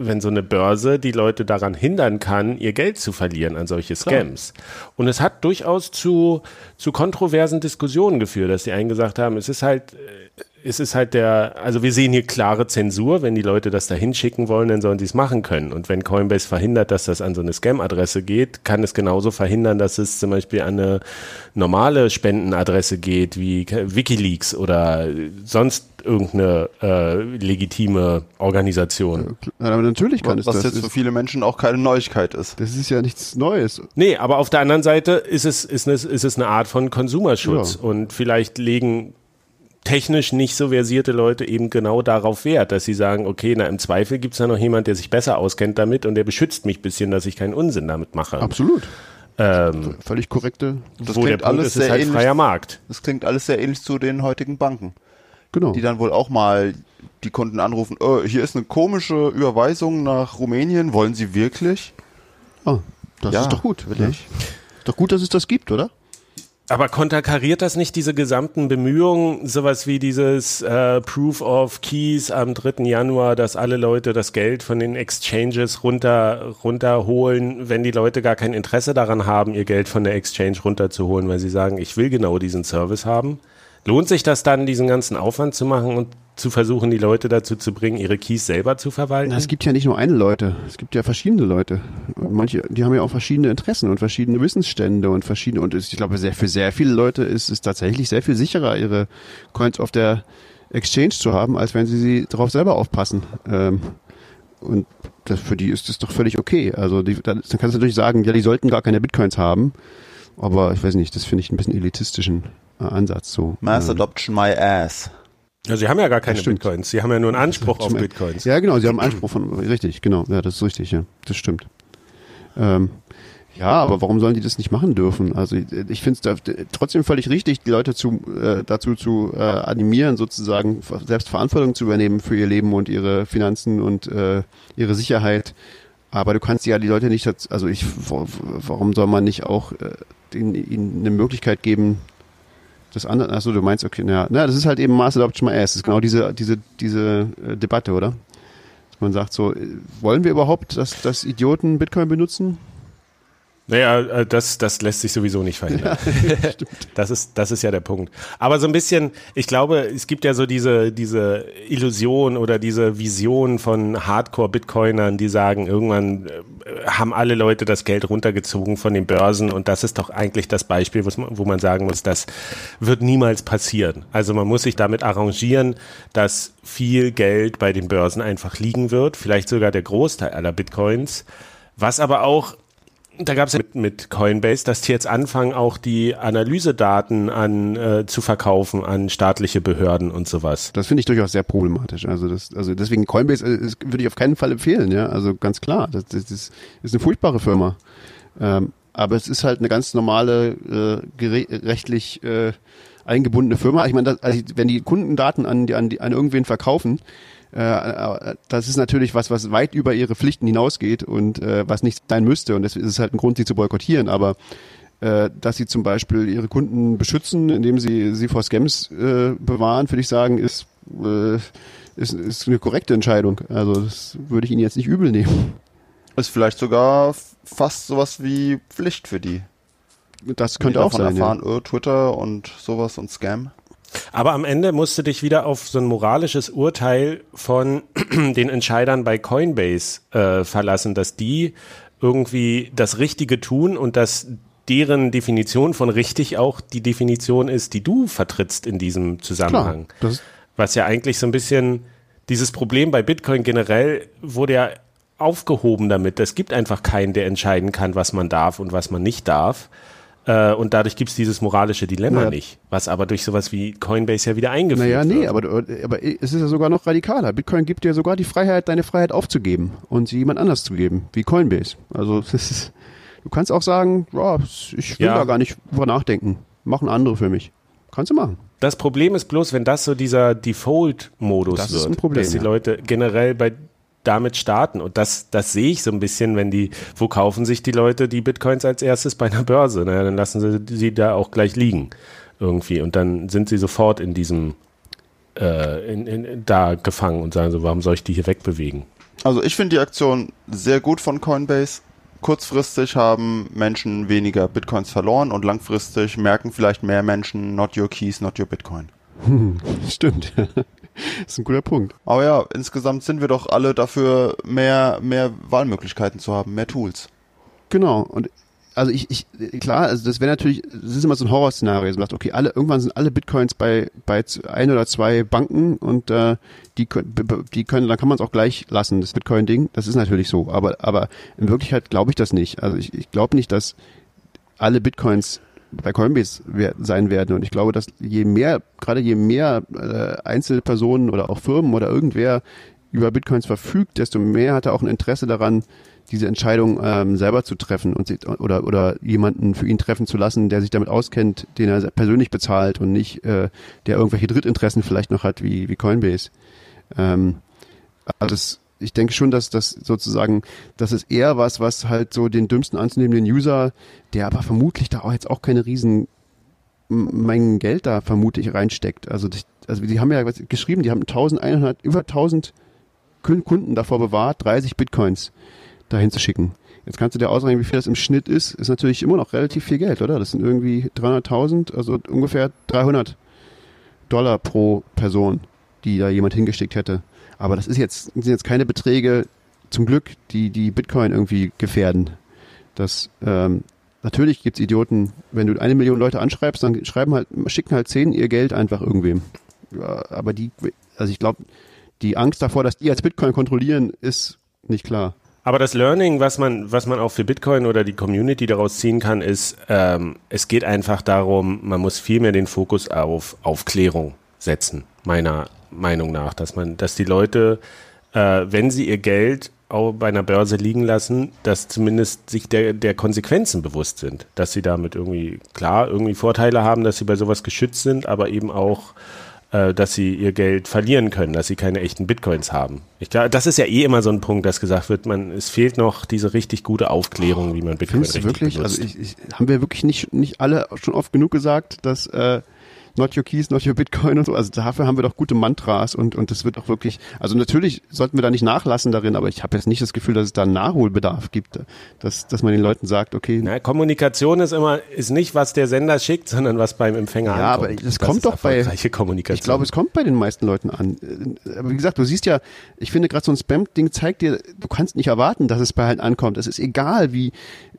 wenn so eine Börse die Leute daran hindern kann, ihr Geld zu verlieren an solche Scams. Und es hat durchaus zu, zu kontroversen Diskussionen geführt, dass die einen gesagt haben, es ist halt, äh, es ist halt der, also wir sehen hier klare Zensur, wenn die Leute das da hinschicken wollen, dann sollen sie es machen können. Und wenn Coinbase verhindert, dass das an so eine Scam-Adresse geht, kann es genauso verhindern, dass es zum Beispiel an eine normale Spendenadresse geht, wie Wikileaks oder sonst irgendeine äh, legitime Organisation. Ja, Aber natürlich kann es Was das. jetzt für viele Menschen auch keine Neuigkeit ist. das ist ja nichts Neues. Nee, aber auf der anderen Seite ist es, ist es, ist es eine Art von Konsumerschutz Ja. und vielleicht legen technisch nicht so versierte Leute eben genau darauf Wert, dass sie sagen, okay, na im Zweifel gibt es da noch jemand, der sich besser auskennt damit und der beschützt mich ein bisschen, dass ich keinen Unsinn damit mache. Absolut. Ähm, Völlig korrekte. Das wo der klingt Punkt alles ist, ist sehr halt ähnlich. freier Markt. Das klingt alles sehr ähnlich zu den heutigen Banken, Genau. die dann wohl auch mal die Kunden anrufen, äh, hier ist eine komische Überweisung nach Rumänien, wollen Sie wirklich? Ah, das Ja, ist doch gut. will Ja. ich. Ist doch gut, dass es das gibt, oder? Aber konterkariert das nicht diese gesamten Bemühungen, sowas wie dieses äh, Proof of Keys am 3. Januar, dass alle Leute das Geld von den Exchanges runter runterholen, wenn die Leute gar kein Interesse daran haben, ihr Geld von der Exchange runterzuholen, weil sie sagen, ich will genau diesen Service haben? Lohnt sich das dann, diesen ganzen Aufwand zu machen und zu versuchen, die Leute dazu zu bringen, ihre Keys selber zu verwalten? Na, es gibt ja nicht nur eine Leute, es gibt ja verschiedene Leute. Manche, die haben ja auch verschiedene Interessen und verschiedene Wissensstände und verschiedene, und ich glaube, sehr, für sehr viele Leute ist es tatsächlich sehr viel sicherer, ihre Coins auf der Exchange zu haben, als wenn sie sie darauf selber aufpassen. Ähm, und das, für die ist das doch völlig okay. Also die, dann kannst du natürlich sagen, ja, die sollten gar keine Bitcoins haben. Aber ich weiß nicht, das finde ich ein bisschen elitistischen Ansatz so. Mass Ähm, Adoption my ass. Ja, sie haben ja gar keine stimmt. Bitcoins. Sie haben ja nur einen Anspruch auf Bitcoins. Ja, genau, sie haben Anspruch von, richtig, genau, ja, das ist richtig, ja, das stimmt. Ähm, ja, aber warum sollen die das nicht machen dürfen? Also ich, ich finde es trotzdem völlig richtig, die Leute zu, äh, dazu zu äh, animieren, sozusagen selbst Verantwortung zu übernehmen für ihr Leben und ihre Finanzen und äh, ihre Sicherheit. Aber du kannst ja die Leute nicht, dazu- also ich, wa- warum soll man nicht auch äh, ihnen eine Möglichkeit geben, das andere, achso, du meinst, okay, na, na, das ist halt eben Mass Adoption My Ass. Das ist genau diese, diese, diese äh, Debatte, oder? Dass man sagt so, äh, wollen wir überhaupt, dass, dass Idioten Bitcoin benutzen? Naja, äh, das, das lässt sich sowieso nicht verhindern. das, ist, das ist ja der Punkt. Aber so ein bisschen, ich glaube, es gibt ja so diese, diese Illusion oder diese Vision von Hardcore-Bitcoinern, die sagen, irgendwann äh, haben alle Leute das Geld runtergezogen von den Börsen und das ist doch eigentlich das Beispiel, wo man sagen muss, das wird niemals passieren. Also man muss sich damit arrangieren, dass viel Geld bei den Börsen einfach liegen wird, vielleicht sogar der Großteil aller Bitcoins, was aber auch da gab es mit, mit Coinbase, dass die jetzt anfangen, auch die Analysedaten an äh, zu verkaufen an staatliche Behörden und sowas. Das finde ich durchaus sehr problematisch. Also das, also deswegen Coinbase äh, würde ich auf keinen Fall empfehlen, ja. Also ganz klar, das, das ist, ist eine furchtbare Firma. Ähm, aber es ist halt eine ganz normale, äh, rechtlich äh, eingebundene Firma. Ich meine, das, also wenn die Kundendaten an, die, an, die, an irgendwen verkaufen, äh, äh, das ist natürlich was, was weit über ihre Pflichten hinausgeht und äh, was nicht sein müsste. Und das ist halt ein Grund, sie zu boykottieren. Aber äh, dass sie zum Beispiel ihre Kunden beschützen, indem sie sie vor Scams äh, bewahren, würde ich sagen, ist, äh, ist, ist eine korrekte Entscheidung. Also das würde ich ihnen jetzt nicht übel nehmen. Ist vielleicht sogar fast sowas wie Pflicht für die. Das könnte auch davon sein. Ja. erfahren, oh, Twitter und sowas und Scam. Aber am Ende musst du dich wieder auf so ein moralisches Urteil von den Entscheidern bei Coinbase äh, verlassen, dass die irgendwie das Richtige tun und dass deren Definition von richtig auch die Definition ist, die du vertrittst in diesem Zusammenhang. Klar, Was ja eigentlich so ein bisschen dieses Problem bei Bitcoin generell wurde ja aufgehoben damit. Es gibt einfach keinen, der entscheiden kann, was man darf und was man nicht darf. Äh, und dadurch gibt es dieses moralische Dilemma Naja. nicht, was aber durch sowas wie Coinbase ja wieder eingeführt Naja, nee, wird. aber, du- aber es ist ja sogar noch radikaler. Bitcoin gibt dir sogar die Freiheit, deine Freiheit aufzugeben und sie jemand anders zu geben, wie Coinbase. Also ist, du kannst auch sagen, ja, ich will Ja. da gar nicht drüber nachdenken. Machen andere für mich. Kannst du machen. Das Problem ist bloß, wenn das so dieser Default-Modus Das wird, ist ein Problem, dass die. Leute generell bei damit starten. Und das, das sehe ich so ein bisschen, wenn die, wo kaufen sich die Leute die Bitcoins als erstes bei einer Börse? Naja, dann lassen sie sie da auch gleich liegen irgendwie. Und dann sind sie sofort in diesem, äh, in, in, da gefangen und sagen so, warum soll ich die hier wegbewegen? Also ich finde die Aktion sehr gut von Coinbase. Kurzfristig haben Menschen weniger Bitcoins verloren und langfristig merken vielleicht mehr Menschen not your keys, not your Bitcoin. Stimmt. Das ist ein guter Punkt. Aber ja, insgesamt sind wir doch alle dafür, mehr, mehr Wahlmöglichkeiten zu haben, mehr Tools. Genau. Und also ich, ich klar, also das wäre natürlich, das ist immer so ein Horrorszenario. Man sagt, okay, alle, irgendwann sind alle Bitcoins bei, bei ein oder zwei Banken und äh, die, die können, dann kann man es auch gleich lassen, das Bitcoin-Ding. Das ist natürlich so. Aber, aber in Wirklichkeit glaube ich das nicht. Also ich, ich glaube nicht, dass alle Bitcoins bei Coinbase sein werden. Und ich glaube, dass je mehr, gerade je mehr äh, Einzelpersonen oder auch Firmen oder irgendwer über Bitcoins verfügt, desto mehr hat er auch ein Interesse daran, diese Entscheidung ähm, selber zu treffen und sich, oder oder jemanden für ihn treffen zu lassen, der sich damit auskennt, den er persönlich bezahlt und nicht äh, der irgendwelche Drittinteressen vielleicht noch hat wie wie Coinbase. Ähm, also das, ich denke schon, dass das sozusagen, das ist eher was, was halt so den dümmsten anzunehmenden User, der aber vermutlich da auch jetzt auch keine riesen Mengen Geld da vermutlich reinsteckt. Also, das, also die haben ja geschrieben, die haben 1100, über 1000 Kunden davor bewahrt, 30 Bitcoins dahin zu schicken. Jetzt kannst du dir ausrechnen, wie viel das im Schnitt ist. Ist natürlich immer noch relativ viel Geld, oder? Das sind irgendwie 300.000, also ungefähr 300 Dollar pro Person, die da jemand hingeschickt hätte. Aber das ist jetzt, sind jetzt keine Beträge, zum Glück, die die Bitcoin irgendwie gefährden. Das, ähm, natürlich gibt's Idioten, wenn du eine Million Leute anschreibst, dann schreiben halt, schicken halt zehn ihr Geld einfach irgendwem. Ja, aber die, also ich glaube, die Angst davor, dass die als Bitcoin kontrollieren, ist nicht klar. Aber das Learning, was man, was man auch für Bitcoin oder die Community daraus ziehen kann, ist, ähm, es geht einfach darum, man muss viel mehr den Fokus auf Aufklärung setzen, meiner Meinung nach, dass man, dass die Leute, äh, wenn sie ihr Geld auch bei einer Börse liegen lassen, dass zumindest sich der, der Konsequenzen bewusst sind, dass sie damit irgendwie, klar, irgendwie Vorteile haben, dass sie bei sowas geschützt sind, aber eben auch äh, dass sie ihr Geld verlieren können, dass sie keine echten Bitcoins haben. Ich glaube, das ist ja eh immer so ein Punkt, dass gesagt wird, man, es fehlt noch diese richtig gute Aufklärung, wie man Bitcoin Findest richtig wirklich? benutzt. Also ich, ich, haben wir wirklich nicht, nicht alle schon oft genug gesagt, dass äh, Not Your Keys, Not Your Bitcoin und so. Also dafür haben wir doch gute Mantras und, und das wird auch wirklich, also natürlich sollten wir da nicht nachlassen darin, aber ich habe jetzt nicht das Gefühl, dass es da Nachholbedarf gibt, dass, dass man den Leuten sagt, okay, Na, Kommunikation ist immer, ist nicht, was der Sender schickt, sondern was beim Empfänger Ja, ankommt. aber das kommt ist doch bei- Kommunikation. Ich glaube, es kommt bei den meisten Leuten an. Aber wie gesagt, du siehst ja, ich finde gerade so ein Spam-Ding zeigt dir, du kannst nicht erwarten, dass es bei halt ankommt. Es ist egal, wie,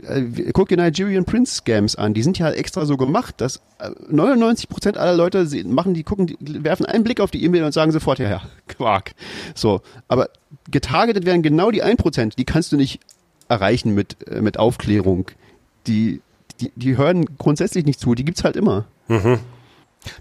äh, guck dir Nigerian Prince Scams an. Die sind ja extra so gemacht, dass äh, 99 Prozent aller Leute sehen, machen die, gucken, die, werfen einen Blick auf die E-Mail und sagen sofort, ja, ja, Quark. So. Aber getargetet werden genau die 1 Prozent, die kannst du nicht erreichen mit, äh, mit Aufklärung. Die, die, die hören grundsätzlich nicht zu, die gibt's halt immer.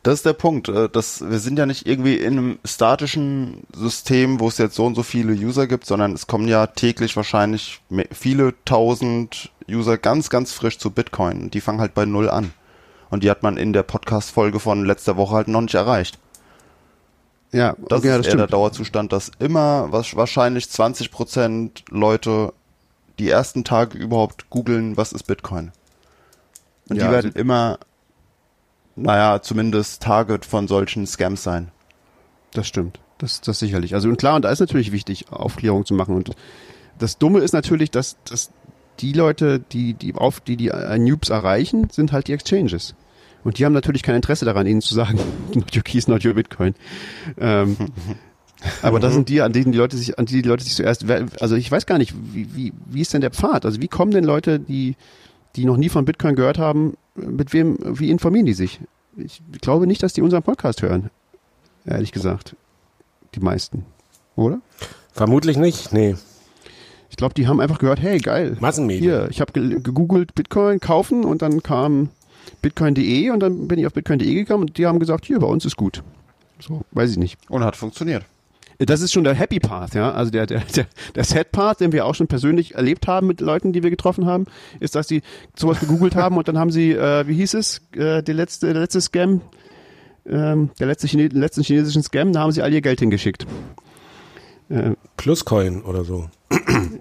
Das ist der Punkt. äh, Das, wir sind ja nicht irgendwie in einem statischen System, wo es jetzt so und so viele User gibt, sondern es kommen ja täglich wahrscheinlich viele tausend User ganz, ganz frisch zu Bitcoin. Die fangen halt bei Null an. Und die hat man in der Podcast-Folge von letzter Woche halt noch nicht erreicht. Ja, Das okay, ja, ist das eher der stimmt. Dauerzustand, dass immer was, wahrscheinlich 20% Leute die ersten Tage überhaupt googeln, was ist Bitcoin. Und Ja, die werden also- immer, naja, zumindest Target von solchen Scams sein. Das stimmt. Das, das sicherlich. Also und klar, und da ist natürlich wichtig, Aufklärung zu machen. Und das Dumme ist natürlich, dass, dass die Leute, die die auf die die äh, Noobs erreichen, sind halt die Exchanges. Und die haben natürlich kein Interesse daran, ihnen zu sagen, not your keys, not your Bitcoin. Ähm, aber das sind die, an denen die Leute sich, an die die Leute sich zuerst, also ich weiß gar nicht, wie, wie, wie ist denn der Pfad? Also wie kommen denn Leute, die, die noch nie von Bitcoin gehört haben, mit wem, wie informieren die sich? Ich glaube nicht, dass die unseren Podcast hören. Ehrlich gesagt. Die meisten. Oder? Vermutlich nicht, nee. Ich glaube, die haben einfach gehört, hey, geil. Massenmedien. Hier, ich habe ge gegoogelt Bitcoin kaufen und dann kam bitcoin.de und dann bin ich auf bitcoin.de gekommen und die haben gesagt, hier, bei uns ist gut. So, weiß ich nicht. Und hat funktioniert. Das ist schon der Happy Path, ja. Also der, der, der, der Sad Path, den wir auch schon persönlich erlebt haben mit Leuten, die wir getroffen haben, ist, dass die sowas gegoogelt haben und dann haben sie, äh, wie hieß es, äh, der letzte, der letzte Scam, ähm, der letzte Chine den letzten chinesischen Scam, da haben sie all ihr Geld hingeschickt. Äh, Pluscoin oder so.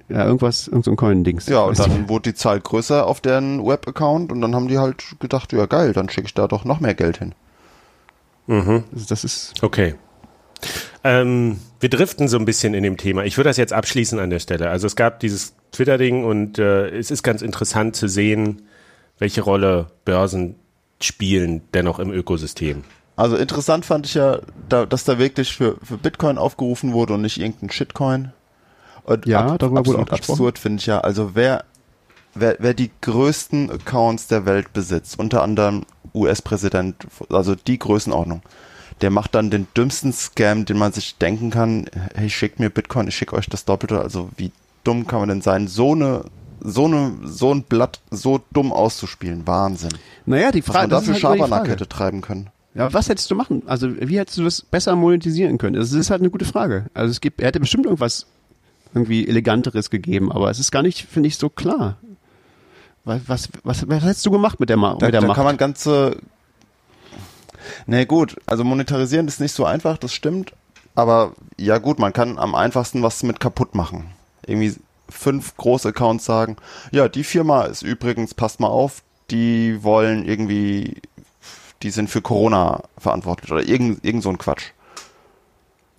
Ja, irgendwas, irgend so ein Coin-Dings. Ja, und ich dann wurde die Zahl größer auf deren Web-Account und dann haben die halt gedacht, ja geil, dann schicke ich da doch noch mehr Geld hin. Mhm. Das, das ist, Okay. Ähm, wir driften so ein bisschen in dem Thema. Ich würde das jetzt abschließen an der Stelle. Also es gab dieses Twitter-Ding und äh, es ist ganz interessant zu sehen, welche Rolle Börsen spielen dennoch im Ökosystem. Also interessant fand ich ja, da, dass da wirklich für, für Bitcoin aufgerufen wurde und nicht irgendein Shitcoin. Und Ja, darüber wurde absolut auch absurd finde ich ja. Also wer, wer, wer die größten Accounts der Welt besitzt, unter anderem US-Präsident, also die Größenordnung, der macht dann den dümmsten Scam, den man sich denken kann. Hey, schickt mir Bitcoin, ich schicke euch das Doppelte. Also wie dumm kann man denn sein, so eine so eine so ein Blatt so dumm auszuspielen? Wahnsinn. naja, die Frage, man da das für ist halt Schabernack hätte treiben können. Ja, was hättest du machen? Also, wie hättest du das besser monetisieren können? Das ist halt eine gute Frage. Also, es gibt, er hätte bestimmt irgendwas irgendwie eleganteres gegeben, aber es ist gar nicht, finde ich, so klar. Was, was, was, was hättest du gemacht mit der, Ma Da, mit der da Macht? kann man ganze. Nee, gut, also monetarisieren ist nicht so einfach, das stimmt. Aber ja, gut, man kann am einfachsten was mit kaputt machen. Irgendwie fünf große Accounts sagen: Ja, die Firma ist übrigens, passt mal auf, die wollen irgendwie die sind für Corona verantwortlich oder irgend, irgend so ein Quatsch.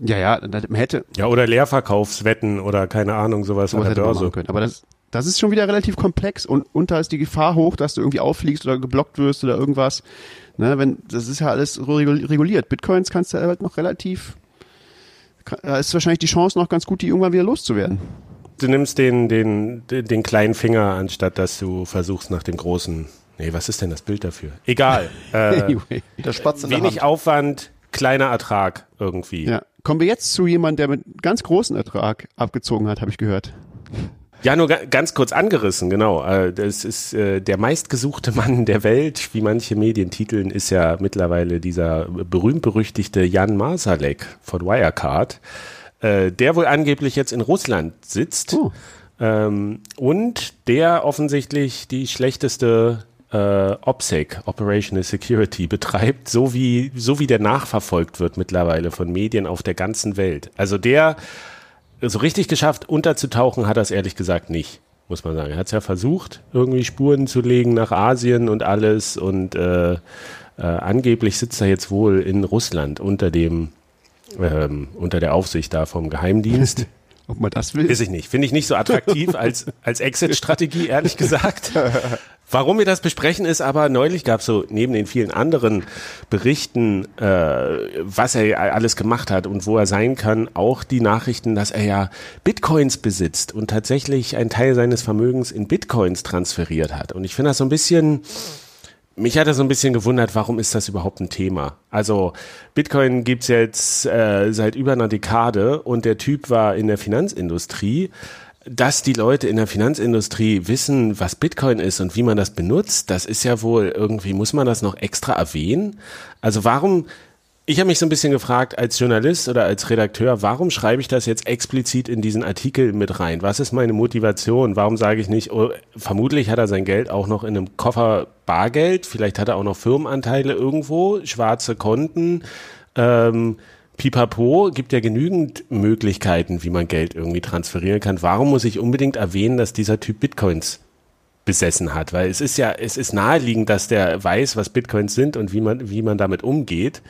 Ja, ja, man hätte. Ja, oder Leerverkaufswetten oder keine Ahnung, sowas, sowas an der Börse. Können. Aber das, das ist schon wieder relativ komplex und, und da ist die Gefahr hoch, dass du irgendwie auffliegst oder geblockt wirst oder irgendwas. Ne, wenn, das ist ja alles reguliert. Bitcoins kannst du halt noch relativ, da ist wahrscheinlich die Chance noch ganz gut, die irgendwann wieder loszuwerden. Du nimmst den, den, den kleinen Finger, anstatt dass du versuchst nach dem großen. Nee, was ist denn das Bild dafür? Egal. Äh, anyway. Der Spatz in wenig Aufwand, kleiner Ertrag irgendwie. Ja. Kommen wir jetzt zu jemandem, der mit ganz großen Ertrag abgezogen hat, habe ich gehört. Ja, nur ganz kurz angerissen, genau. Äh, das ist äh, der meistgesuchte Mann der Welt, wie manche Medien titeln, ist ja mittlerweile dieser berühmt-berüchtigte Jan Masalek von Wirecard, äh, der wohl angeblich jetzt in Russland sitzt oh. Ähm, und der offensichtlich die schlechteste OPSEC, Operational Security, betreibt, so wie, so wie der nachverfolgt wird mittlerweile von Medien auf der ganzen Welt. Also der so richtig geschafft, unterzutauchen hat er es ehrlich gesagt nicht, muss man sagen. Er hat es ja versucht, irgendwie Spuren zu legen nach Asien und alles und äh, äh, angeblich sitzt er jetzt wohl in Russland unter dem ähm, unter der Aufsicht da vom Geheimdienst. Ob man das will? Weiß ich nicht. Finde ich nicht so attraktiv als, als Exit-Strategie, ehrlich gesagt. Warum wir das besprechen, ist aber, neulich gab es so neben den vielen anderen Berichten, äh, was er alles gemacht hat und wo er sein kann, auch die Nachrichten, dass er ja Bitcoins besitzt und tatsächlich einen Teil seines Vermögens in Bitcoins transferiert hat. Und ich finde das so ein bisschen mich hat das so ein bisschen gewundert, warum ist das überhaupt ein Thema? Also Bitcoin gibt's jetzt äh, seit über einer Dekade und der Typ war in der Finanzindustrie. Dass die Leute in der Finanzindustrie wissen, was Bitcoin ist und wie man das benutzt, das ist ja wohl irgendwie, muss man das noch extra erwähnen? Also warum ich habe mich so ein bisschen gefragt, als Journalist oder als Redakteur, warum schreibe ich das jetzt explizit in diesen Artikel mit rein? Was ist meine Motivation? Warum sage ich nicht, oh, vermutlich hat er sein Geld auch noch in einem Koffer Bargeld, vielleicht hat er auch noch Firmenanteile irgendwo, schwarze Konten, ähm, Pipapo, gibt ja genügend Möglichkeiten, wie man Geld irgendwie transferieren kann. Warum muss ich unbedingt erwähnen, dass dieser Typ Bitcoins besessen hat? Weil es ist ja, es ist naheliegend, dass der weiß, was Bitcoins sind und wie man, wie man damit umgeht.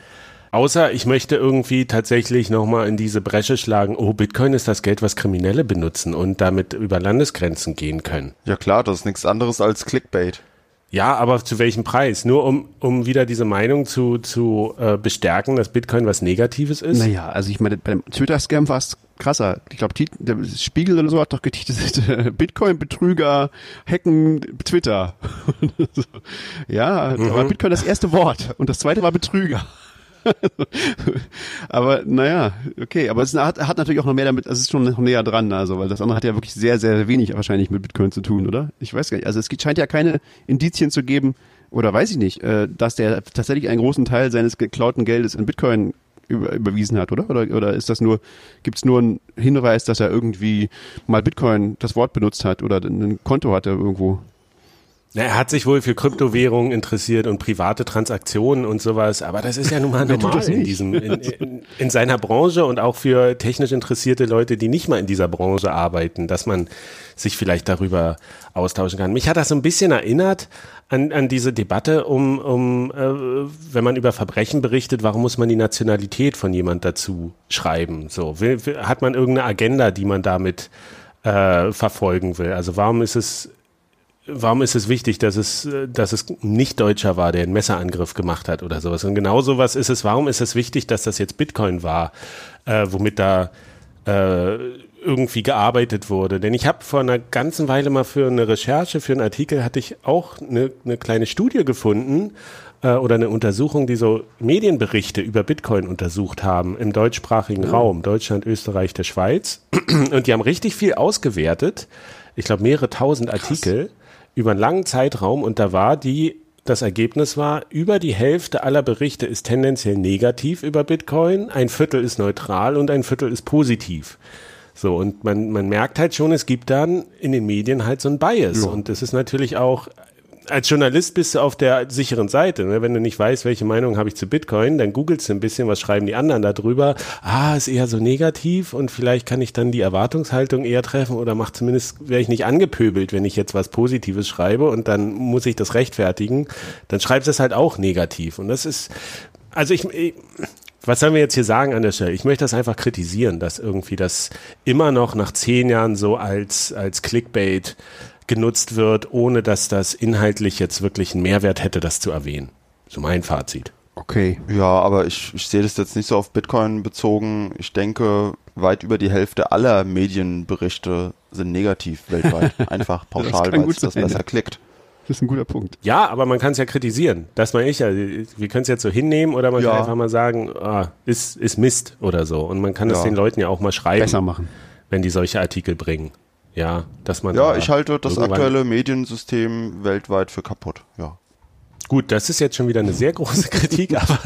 Außer ich möchte irgendwie tatsächlich nochmal in diese Bresche schlagen, oh, Bitcoin ist das Geld, was Kriminelle benutzen und damit über Landesgrenzen gehen können. Ja klar, das ist nichts anderes als Clickbait. Ja, aber zu welchem Preis? Nur um, um wieder diese Meinung zu, zu äh, bestärken, dass Bitcoin was Negatives ist? Naja, also ich meine, beim Twitter-Scam war es krasser. Ich glaube, der Spiegel oder so hat doch getitelt, Bitcoin-Betrüger hacken Twitter. ja, mhm. da war Bitcoin das erste Wort und das zweite war Betrüger. aber naja, okay, aber es hat, hat natürlich auch noch mehr damit, es ist schon noch näher dran, also, weil das andere hat ja wirklich sehr, sehr wenig wahrscheinlich mit Bitcoin zu tun, oder? Ich weiß gar nicht. Also es scheint ja keine Indizien zu geben, oder weiß ich nicht, äh, dass der tatsächlich einen großen Teil seines geklauten Geldes in Bitcoin über, überwiesen hat, oder? Oder, oder ist das nur, gibt es nur einen Hinweis, dass er irgendwie mal Bitcoin das Wort benutzt hat oder ein Konto hatte irgendwo? Na, er hat sich wohl für Kryptowährungen interessiert und private Transaktionen und sowas, aber das ist ja nun mal normal in diesem, in, in, in, seiner Branche und auch für technisch interessierte Leute, die nicht mal in dieser Branche arbeiten, dass man sich vielleicht darüber austauschen kann. Mich hat das so ein bisschen erinnert an, an diese Debatte um, um äh, wenn man über Verbrechen berichtet, warum muss man die Nationalität von jemand dazu schreiben? So, will, hat man irgendeine Agenda, die man damit äh, verfolgen will? Also warum ist es warum ist es wichtig, dass es, dass es nicht Deutscher war, der einen Messerangriff gemacht hat oder sowas. Und genau sowas ist es, warum ist es wichtig, dass das jetzt Bitcoin war, äh, womit da äh, irgendwie gearbeitet wurde. Denn ich habe vor einer ganzen Weile mal für eine Recherche, für einen Artikel, hatte ich auch eine, eine kleine Studie gefunden äh, oder eine Untersuchung, die so Medienberichte über Bitcoin untersucht haben im deutschsprachigen ja. Raum, Deutschland, Österreich, der Schweiz. Und die haben richtig viel ausgewertet. Ich glaube, mehrere tausend Artikel. Krass über einen langen Zeitraum und da war die, das Ergebnis war, über die Hälfte aller Berichte ist tendenziell negativ über Bitcoin, ein Viertel ist neutral und ein Viertel ist positiv. So, und man, man merkt halt schon, es gibt dann in den Medien halt so ein Bias. Ja. Und das ist natürlich auch als Journalist bist du auf der sicheren Seite. Ne? Wenn du nicht weißt, welche Meinung habe ich zu Bitcoin, dann googelst du ein bisschen, was schreiben die anderen darüber. Ah, ist eher so negativ und vielleicht kann ich dann die Erwartungshaltung eher treffen oder mach zumindest, wäre ich nicht angepöbelt, wenn ich jetzt was Positives schreibe und dann muss ich das rechtfertigen. Dann schreibst du es halt auch negativ. Und das ist, also ich, ich was sollen wir jetzt hier sagen an der Stelle? Ich möchte das einfach kritisieren, dass irgendwie das immer noch nach zehn Jahren so als, als Clickbait genutzt wird, ohne dass das inhaltlich jetzt wirklich einen Mehrwert hätte, das zu erwähnen. So mein Fazit. Okay. Ja, aber ich, ich sehe das jetzt nicht so auf Bitcoin bezogen. Ich denke, weit über die Hälfte aller Medienberichte sind negativ weltweit. Einfach pauschal, weil es das besser klickt. Das ist ein guter Punkt. Ja, aber man kann es ja kritisieren. Das meine ich ja. Wir können es jetzt so hinnehmen oder man ja. kann einfach mal sagen, ah, ist, ist Mist oder so. Und man kann es ja. den Leuten ja auch mal schreiben. Besser machen. Wenn die solche Artikel bringen. Ja, dass man. Ja, da ich halte das aktuelle Mediensystem weltweit für kaputt. Ja. Gut, das ist jetzt schon wieder eine sehr große Kritik, aber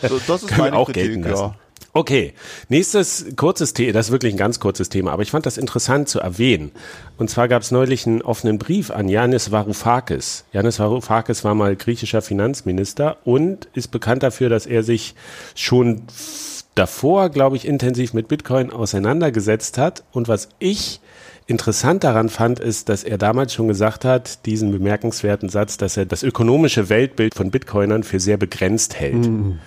das ist meine auch Kritik, gelten lassen. Ja. Okay, nächstes kurzes Thema, das ist wirklich ein ganz kurzes Thema, aber ich fand das interessant zu erwähnen. Und zwar gab es neulich einen offenen Brief an Yanis Varoufakis. Yanis Varoufakis war mal griechischer Finanzminister und ist bekannt dafür, dass er sich schon davor, glaube ich, intensiv mit Bitcoin auseinandergesetzt hat. Und was ich interessant daran fand, ist, dass er damals schon gesagt hat, diesen bemerkenswerten Satz, dass er das ökonomische Weltbild von Bitcoinern für sehr begrenzt hält. Mhm.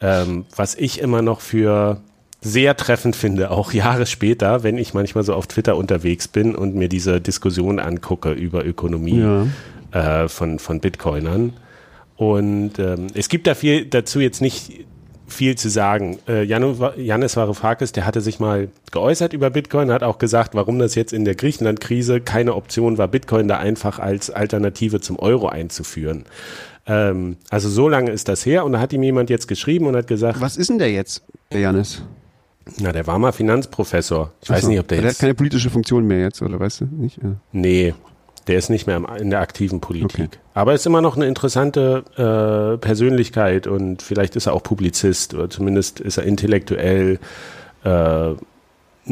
Ähm, was ich immer noch für sehr treffend finde, auch Jahre später, wenn ich manchmal so auf Twitter unterwegs bin und mir diese Diskussion angucke über Ökonomie ja. äh, von, von Bitcoinern. Und ähm, es gibt da viel dazu jetzt nicht viel zu sagen. Äh, Janis Varoufakis, der hatte sich mal geäußert über Bitcoin, hat auch gesagt, warum das jetzt in der Griechenland-Krise keine Option war, Bitcoin da einfach als Alternative zum Euro einzuführen. Ähm, also so lange ist das her und da hat ihm jemand jetzt geschrieben und hat gesagt. Was ist denn der jetzt, der Janis? Na, der war mal Finanzprofessor. Ich Achso, weiß nicht, ob der jetzt. Der hat keine politische Funktion mehr jetzt, oder weißt du nicht? Ja. Nee, der ist nicht mehr in der aktiven Politik. Okay. Aber ist immer noch eine interessante äh, Persönlichkeit und vielleicht ist er auch Publizist oder zumindest ist er intellektuell äh, ein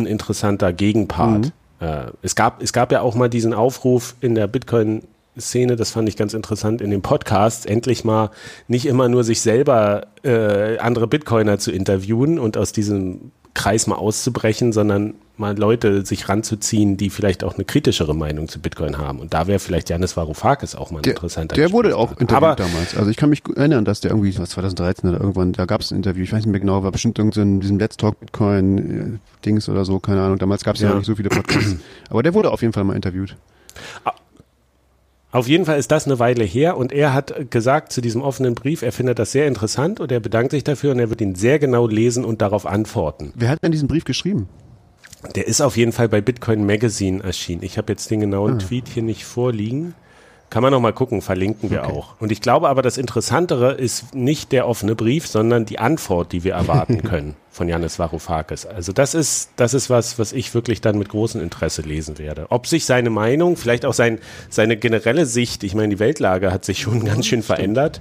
interessanter Gegenpart. Mhm. Äh, es, gab, es gab ja auch mal diesen Aufruf in der Bitcoin- Szene, das fand ich ganz interessant in dem Podcast, endlich mal nicht immer nur sich selber äh, andere Bitcoiner zu interviewen und aus diesem Kreis mal auszubrechen, sondern mal Leute sich ranzuziehen, die vielleicht auch eine kritischere Meinung zu Bitcoin haben. Und da wäre vielleicht Janis Varoufakis auch mal ein der, interessanter Der wurde auch interviewt Aber, damals. Also ich kann mich erinnern, dass der irgendwie, was 2013 oder irgendwann, da gab es ein Interview, ich weiß nicht mehr genau, war bestimmt irgend so in diesem Let's Talk Bitcoin äh, Dings oder so, keine Ahnung. Damals gab es ja. ja nicht so viele Podcasts. Aber der wurde auf jeden Fall mal interviewt. Auf jeden Fall ist das eine Weile her und er hat gesagt zu diesem offenen Brief, er findet das sehr interessant und er bedankt sich dafür und er wird ihn sehr genau lesen und darauf antworten. Wer hat denn diesen Brief geschrieben? Der ist auf jeden Fall bei Bitcoin Magazine erschienen. Ich habe jetzt den genauen ah. Tweet hier nicht vorliegen. Kann man noch mal gucken, verlinken wir okay. auch. Und ich glaube aber, das Interessantere ist nicht der offene Brief, sondern die Antwort, die wir erwarten können von Janis Varoufakis. Also das ist, das ist was, was ich wirklich dann mit großem Interesse lesen werde. Ob sich seine Meinung, vielleicht auch sein, seine generelle Sicht, ich meine, die Weltlage hat sich schon ganz schön verändert,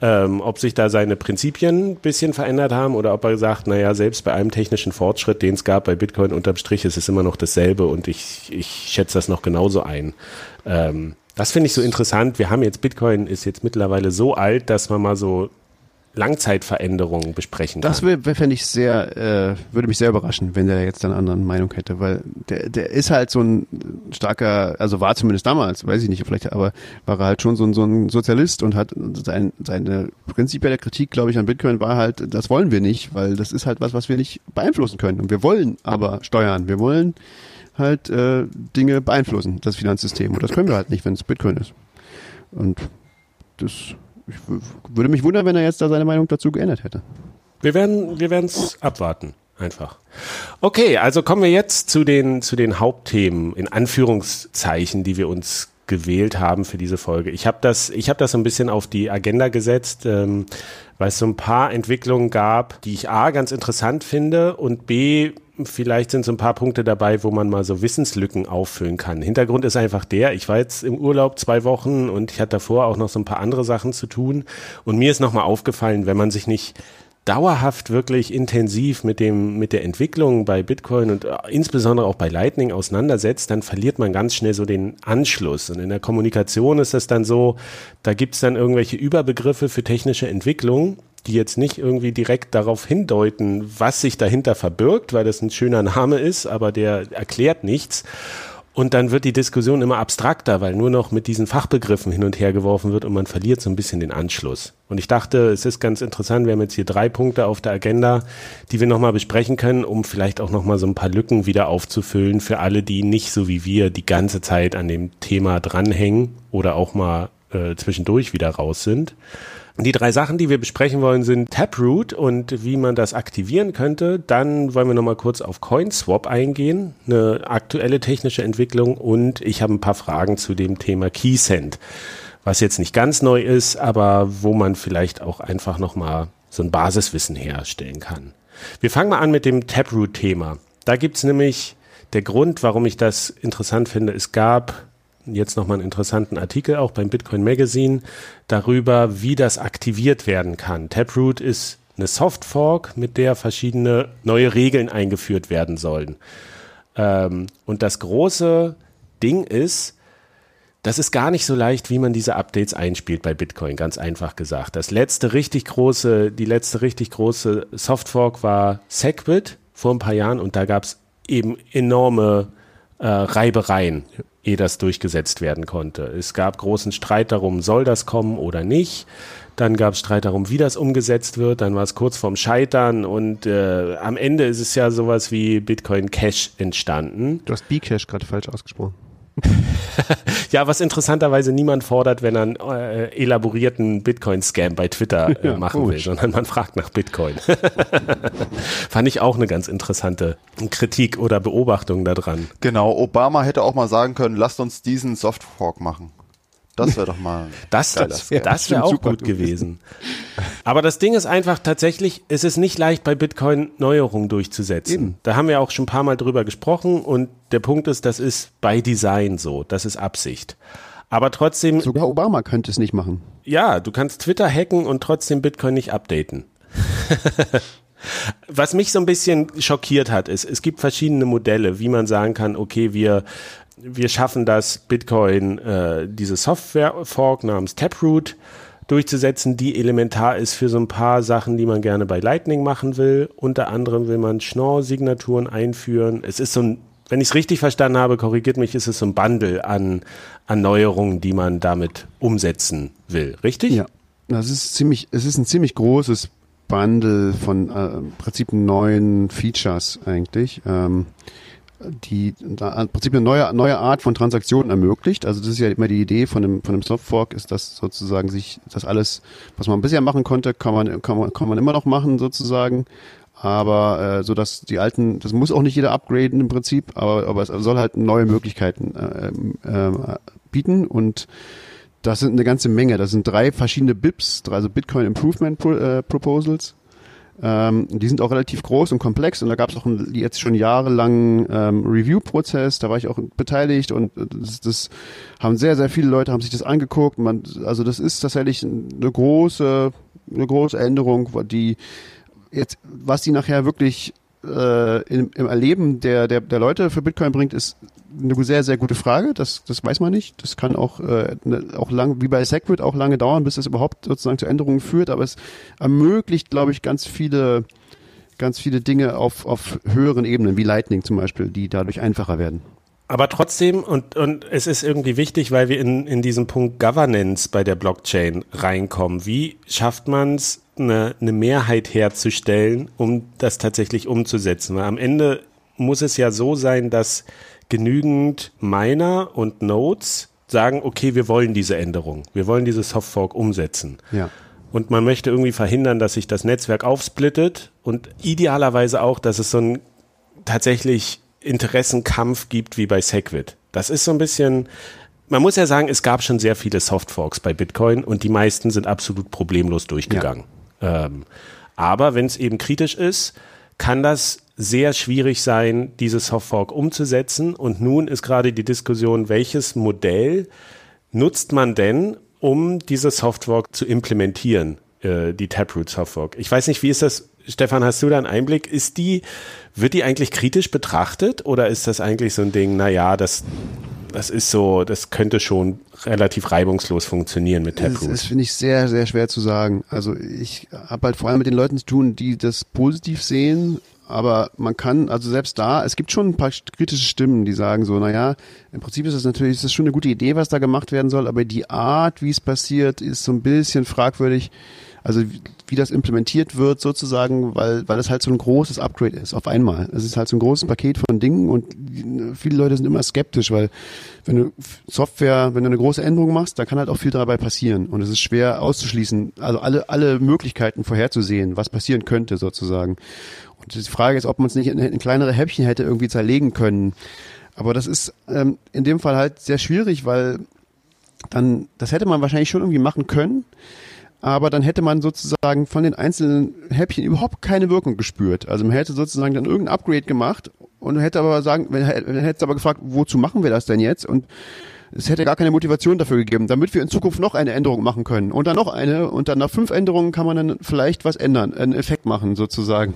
ähm, ob sich da seine Prinzipien ein bisschen verändert haben oder ob er sagt, naja, selbst bei einem technischen Fortschritt, den es gab bei Bitcoin unterm Strich, ist es immer noch dasselbe und ich, ich schätze das noch genauso ein. Ähm, das finde ich so interessant. Wir haben jetzt Bitcoin ist jetzt mittlerweile so alt, dass man mal so Langzeitveränderungen besprechen kann. Das fände ich sehr, äh, würde mich sehr überraschen, wenn der jetzt eine andere Meinung hätte, weil der, der ist halt so ein starker, also war zumindest damals, weiß ich nicht, vielleicht, aber war er halt schon so ein, so ein Sozialist und hat sein, seine prinzipielle Kritik, glaube ich, an Bitcoin war halt, das wollen wir nicht, weil das ist halt was, was wir nicht beeinflussen können. Und wir wollen aber steuern. Wir wollen halt äh, Dinge beeinflussen, das Finanzsystem. Und das können wir halt nicht, wenn es Bitcoin ist. Und das ich würde mich wundern, wenn er jetzt da seine Meinung dazu geändert hätte. Wir werden wir es abwarten, einfach. Okay, also kommen wir jetzt zu den zu den Hauptthemen in Anführungszeichen, die wir uns gewählt haben für diese Folge. Ich habe das, ich das so ein bisschen auf die Agenda gesetzt, ähm, weil es so ein paar Entwicklungen gab, die ich a ganz interessant finde und b vielleicht sind so ein paar Punkte dabei, wo man mal so Wissenslücken auffüllen kann. Hintergrund ist einfach der, ich war jetzt im Urlaub zwei Wochen und ich hatte davor auch noch so ein paar andere Sachen zu tun. Und mir ist nochmal aufgefallen, wenn man sich nicht dauerhaft wirklich intensiv mit dem, mit der Entwicklung bei Bitcoin und äh, insbesondere auch bei Lightning auseinandersetzt, dann verliert man ganz schnell so den Anschluss. Und in der Kommunikation ist das dann so, da gibt's dann irgendwelche Überbegriffe für technische Entwicklung, die jetzt nicht irgendwie direkt darauf hindeuten, was sich dahinter verbirgt, weil das ein schöner Name ist, aber der erklärt nichts. Und dann wird die Diskussion immer abstrakter, weil nur noch mit diesen Fachbegriffen hin und her geworfen wird und man verliert so ein bisschen den Anschluss. Und ich dachte, es ist ganz interessant, wir haben jetzt hier drei Punkte auf der Agenda, die wir nochmal besprechen können, um vielleicht auch nochmal so ein paar Lücken wieder aufzufüllen für alle, die nicht so wie wir die ganze Zeit an dem Thema dranhängen oder auch mal äh, zwischendurch wieder raus sind. Die drei Sachen, die wir besprechen wollen, sind Taproot und wie man das aktivieren könnte. Dann wollen wir nochmal kurz auf CoinSwap eingehen, eine aktuelle technische Entwicklung und ich habe ein paar Fragen zu dem Thema KeySend, was jetzt nicht ganz neu ist, aber wo man vielleicht auch einfach nochmal so ein Basiswissen herstellen kann. Wir fangen mal an mit dem Taproot-Thema. Da gibt's nämlich der Grund, warum ich das interessant finde. Es gab jetzt nochmal einen interessanten Artikel auch beim Bitcoin Magazine darüber, wie das aktiviert werden kann. Taproot ist eine Softfork, mit der verschiedene neue Regeln eingeführt werden sollen. Ähm, und das große Ding ist, das ist gar nicht so leicht, wie man diese Updates einspielt bei Bitcoin, ganz einfach gesagt. Das letzte richtig große, die letzte richtig große Softfork war Segwit vor ein paar Jahren und da gab es eben enorme äh, Reibereien ehe das durchgesetzt werden konnte. Es gab großen Streit darum, soll das kommen oder nicht. Dann gab es Streit darum, wie das umgesetzt wird. Dann war es kurz vorm Scheitern und äh, am Ende ist es ja sowas wie Bitcoin Cash entstanden. Du hast B-Cash gerade falsch ausgesprochen. ja, was interessanterweise niemand fordert, wenn er einen äh, elaborierten Bitcoin-Scam bei Twitter äh, machen ja, will, sondern man fragt nach Bitcoin. Fand ich auch eine ganz interessante Kritik oder Beobachtung daran. Genau, Obama hätte auch mal sagen können, lasst uns diesen Softfork machen. Das wäre doch mal. das das, das wäre auch gut gewesen. Aber das Ding ist einfach tatsächlich, es ist nicht leicht bei Bitcoin Neuerungen durchzusetzen. Eben. Da haben wir auch schon ein paar Mal drüber gesprochen und der Punkt ist, das ist bei Design so, das ist Absicht. Aber trotzdem. Sogar Obama könnte es nicht machen. Ja, du kannst Twitter hacken und trotzdem Bitcoin nicht updaten. Was mich so ein bisschen schockiert hat, ist, es gibt verschiedene Modelle, wie man sagen kann, okay, wir wir schaffen das, Bitcoin, äh, diese Software-Fork namens Taproot durchzusetzen, die elementar ist für so ein paar Sachen, die man gerne bei Lightning machen will. Unter anderem will man Schnorr-Signaturen einführen. Es ist so ein, wenn ich es richtig verstanden habe, korrigiert mich, ist es so ein Bundle an, an Neuerungen, die man damit umsetzen will. Richtig? Ja. Das ist ziemlich, es ist ein ziemlich großes Bundle von äh, im Prinzip neuen Features eigentlich. Ähm, die da im Prinzip eine neue, neue Art von Transaktionen ermöglicht. Also das ist ja immer die Idee von einem, von einem Softfork, ist dass sozusagen sich das alles, was man bisher machen konnte, kann man, kann man, kann man immer noch machen sozusagen. Aber äh, so dass die alten, das muss auch nicht jeder upgraden im Prinzip, aber, aber es soll halt neue Möglichkeiten äh, äh, bieten und das sind eine ganze Menge. Das sind drei verschiedene BIPs, also Bitcoin Improvement Pro, äh, Proposals. Ähm, die sind auch relativ groß und komplex und da gab es auch einen, jetzt schon jahrelang ähm, Review-Prozess, da war ich auch beteiligt und das, das haben sehr, sehr viele Leute haben sich das angeguckt. Man, also das ist tatsächlich eine große, eine große Änderung, die jetzt, was die nachher wirklich äh, im, im Erleben der, der, der Leute für Bitcoin bringt, ist eine sehr, sehr gute Frage. Das, das weiß man nicht. Das kann auch, äh, ne, auch lang, wie bei Segwit auch lange dauern, bis es überhaupt sozusagen zu Änderungen führt. Aber es ermöglicht, glaube ich, ganz viele, ganz viele Dinge auf, auf höheren Ebenen, wie Lightning zum Beispiel, die dadurch einfacher werden. Aber trotzdem, und, und es ist irgendwie wichtig, weil wir in, in diesen Punkt Governance bei der Blockchain reinkommen. Wie schafft man es, eine, eine Mehrheit herzustellen, um das tatsächlich umzusetzen? Weil am Ende muss es ja so sein, dass genügend Miner und Nodes sagen, okay, wir wollen diese Änderung, wir wollen diese Softfork umsetzen. Ja. Und man möchte irgendwie verhindern, dass sich das Netzwerk aufsplittet und idealerweise auch, dass es so ein tatsächlich Interessenkampf gibt wie bei Segwit. Das ist so ein bisschen, man muss ja sagen, es gab schon sehr viele Softforks bei Bitcoin und die meisten sind absolut problemlos durchgegangen. Ja. Ähm, aber wenn es eben kritisch ist, kann das sehr schwierig sein, dieses Softfork umzusetzen. Und nun ist gerade die Diskussion, welches Modell nutzt man denn, um diese Softfork zu implementieren? äh, die Taproot Softfork. Ich weiß nicht, wie ist das, Stefan, hast du da einen Einblick? Ist die, wird die eigentlich kritisch betrachtet oder ist das eigentlich so ein Ding, naja, das, das ist so, das könnte schon relativ reibungslos funktionieren mit Das, Taproot? das finde ich sehr, sehr schwer zu sagen. Also ich habe halt vor allem mit den Leuten zu tun, die das positiv sehen, aber man kann, also selbst da, es gibt schon ein paar kritische Stimmen, die sagen so, naja, im Prinzip ist es natürlich, ist das schon eine gute Idee, was da gemacht werden soll, aber die Art, wie es passiert, ist so ein bisschen fragwürdig. Also wie, wie das implementiert wird sozusagen, weil, weil das halt so ein großes Upgrade ist auf einmal. Es ist halt so ein großes Paket von Dingen und viele Leute sind immer skeptisch, weil wenn du Software, wenn du eine große Änderung machst, dann kann halt auch viel dabei passieren und es ist schwer auszuschließen, also alle, alle Möglichkeiten vorherzusehen, was passieren könnte sozusagen. Die Frage ist, ob man es nicht in, in kleinere Häppchen hätte irgendwie zerlegen können. Aber das ist ähm, in dem Fall halt sehr schwierig, weil dann, das hätte man wahrscheinlich schon irgendwie machen können, aber dann hätte man sozusagen von den einzelnen Häppchen überhaupt keine Wirkung gespürt. Also man hätte sozusagen dann irgendein Upgrade gemacht und hätte aber sagen, hätte aber gefragt, wozu machen wir das denn jetzt? Und es hätte gar keine Motivation dafür gegeben, damit wir in Zukunft noch eine Änderung machen können und dann noch eine und dann nach fünf Änderungen kann man dann vielleicht was ändern, einen Effekt machen sozusagen.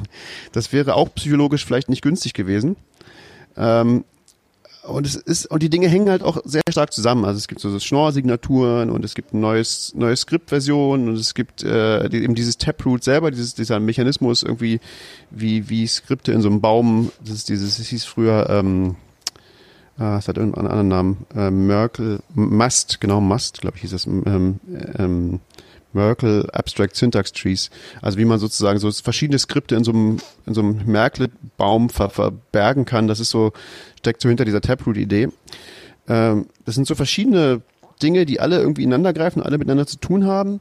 Das wäre auch psychologisch vielleicht nicht günstig gewesen. Ähm, und es ist und die Dinge hängen halt auch sehr stark zusammen. Also es gibt so, so Schnorr-Signaturen und es gibt ein neues neue Skriptversion und es gibt äh, die, eben dieses Taproot selber, dieses dieser Mechanismus irgendwie wie wie Skripte in so einem Baum. Das ist dieses, es hieß früher ähm, ah, es hat irgendeinen anderen Namen. Äh, Merkel Must, genau Must, glaube ich, hieß das. Ähm, ähm, Merkel Abstract Syntax Trees. Also wie man sozusagen so verschiedene Skripte in so einem, in so einem Merkle-Baum ver verbergen kann. Das ist so, steckt so hinter dieser Taproot-Idee. Ähm, das sind so verschiedene Dinge, die alle irgendwie ineinander greifen, alle miteinander zu tun haben.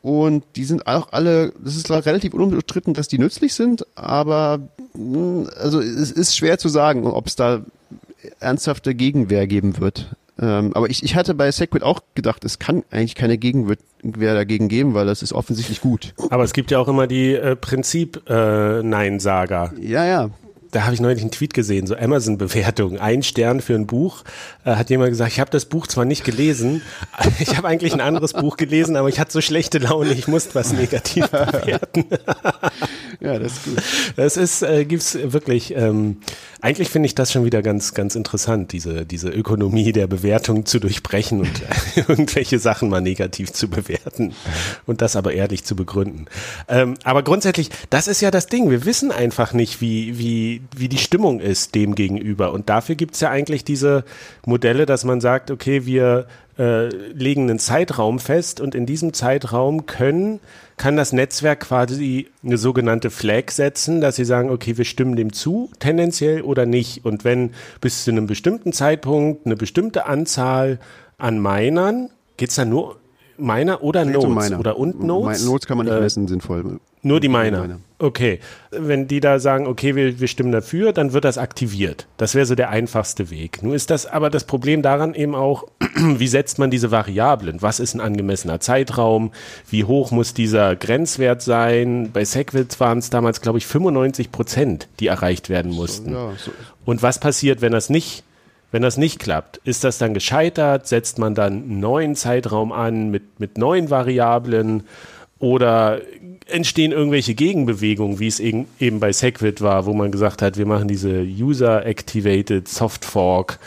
Und die sind auch alle, das ist relativ unumstritten, dass die nützlich sind, aber mh, also es ist schwer zu sagen, ob es da ernsthafte Gegenwehr geben wird. Ähm, aber ich, ich hatte bei Segwit auch gedacht, es kann eigentlich keine Gegenwehr dagegen geben, weil das ist offensichtlich gut. Aber es gibt ja auch immer die äh, Prinzip-Nein-Sager. Ja, ja. Da habe ich neulich einen Tweet gesehen, so Amazon-Bewertung, ein Stern für ein Buch. Äh, hat jemand gesagt, ich habe das Buch zwar nicht gelesen, ich habe eigentlich ein anderes Buch gelesen, aber ich hatte so schlechte Laune, ich musste was negativ bewerten. Ja, das ist gut. Das ist, äh, gibt's wirklich, ähm, eigentlich finde ich das schon wieder ganz, ganz interessant, diese, diese Ökonomie der Bewertung zu durchbrechen und irgendwelche Sachen mal negativ zu bewerten und das aber ehrlich zu begründen. Ähm, aber grundsätzlich, das ist ja das Ding, wir wissen einfach nicht, wie, wie, wie die Stimmung ist dem gegenüber und dafür gibt's ja eigentlich diese Modelle, dass man sagt, okay, wir äh, legen einen Zeitraum fest und in diesem Zeitraum können, kann das Netzwerk quasi eine sogenannte Flag setzen, dass sie sagen, okay, wir stimmen dem zu, tendenziell oder nicht. Und wenn bis zu einem bestimmten Zeitpunkt eine bestimmte Anzahl an Minern, geht's dann nur Miner oder um Nodes Miner. oder und Nodes? Nodes kann man nicht Äh, messen, sinnvoll. nur die Miner. Miner. Okay. Wenn die da sagen, okay, wir, wir stimmen dafür, dann wird das aktiviert. Das wäre so der einfachste Weg. Nun ist das aber das Problem daran eben auch, wie setzt man diese Variablen? Was ist ein angemessener Zeitraum? Wie hoch muss dieser Grenzwert sein? Bei Segwit waren es damals, glaube ich, 95 Prozent, die erreicht werden mussten. Ja, so, Und was passiert, wenn das nicht, wenn das nicht klappt? Ist das dann gescheitert? Setzt man dann einen neuen Zeitraum an mit, mit neuen Variablen? Oder entstehen irgendwelche Gegenbewegungen, wie es eben eben bei Segwit war, wo man gesagt hat, wir machen diese User-Activated Soft Fork,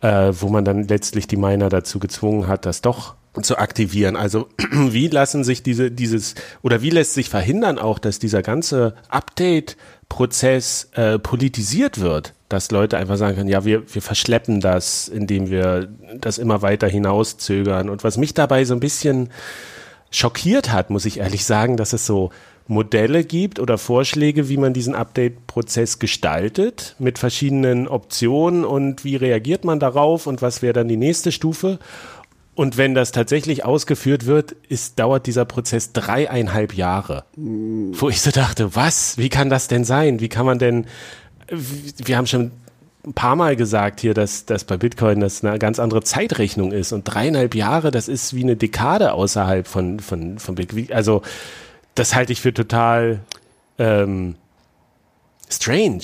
äh, wo man dann letztlich die Miner dazu gezwungen hat, das doch zu aktivieren. Also wie lassen sich diese, dieses, oder wie lässt sich verhindern auch, dass dieser ganze Update-Prozess äh, politisiert wird? Dass Leute einfach sagen können, ja, wir, wir verschleppen das, indem wir das immer weiter hinauszögern. Und was mich dabei so ein bisschen schockiert hat, muss ich ehrlich sagen, dass es so Modelle gibt oder Vorschläge, wie man diesen Update-Prozess gestaltet mit verschiedenen Optionen und wie reagiert man darauf und was wäre dann die nächste Stufe. Und wenn das tatsächlich ausgeführt wird, ist, dauert dieser Prozess dreieinhalb Jahre. Wo ich so dachte, was? Wie kann das denn sein? Wie kann man denn, wir haben schon ein paar Mal gesagt hier, dass, dass bei Bitcoin das eine ganz andere Zeitrechnung ist. Und dreieinhalb Jahre, das ist wie eine Dekade außerhalb von, von, von Bitcoin. Also, das halte ich für total ähm, strange.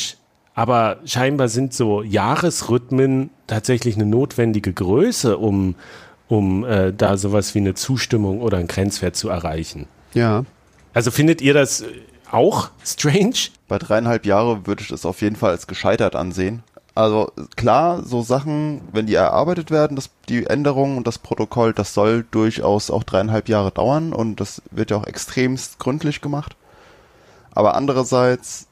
Aber scheinbar sind so Jahresrhythmen tatsächlich eine notwendige Größe, um, um äh, da sowas wie eine Zustimmung oder einen Grenzwert zu erreichen. Ja. Also findet ihr das auch strange? Bei dreieinhalb Jahre würde ich das auf jeden Fall als gescheitert ansehen. Also klar, so Sachen, wenn die erarbeitet werden, das, die Änderungen und das Protokoll, das soll durchaus auch dreieinhalb Jahre dauern und das wird ja auch extremst gründlich gemacht. Aber andererseits,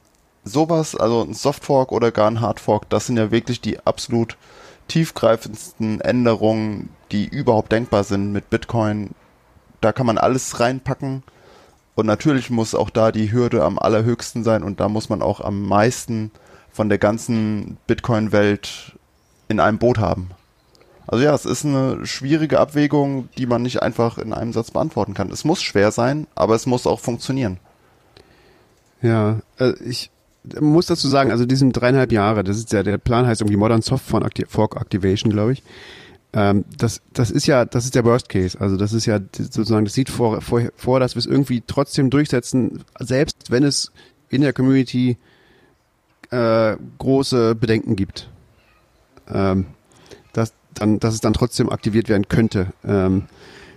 sowas, also ein Softfork oder gar ein Hardfork, das sind ja wirklich die absolut tiefgreifendsten Änderungen, die überhaupt denkbar sind mit Bitcoin. Da kann man alles reinpacken. Und natürlich muss auch da die Hürde am allerhöchsten sein und da muss man auch am meisten von der ganzen Bitcoin-Welt in einem Boot haben. Also ja, es ist eine schwierige Abwägung, die man nicht einfach in einem Satz beantworten kann. Es muss schwer sein, aber es muss auch funktionieren. Ja, äh, ich muss dazu sagen, also diesen dreieinhalb Jahre, das ist ja, der Plan heißt irgendwie Modern Soft Fork Activation, glaube ich. Ähm, das, das ist ja, das ist der Worst Case. Also das ist ja sozusagen, das sieht vor, vor, vor dass wir es irgendwie trotzdem durchsetzen, selbst wenn es in der Community äh, große Bedenken gibt. Ähm, dass, dann, dass es dann trotzdem aktiviert werden könnte ähm,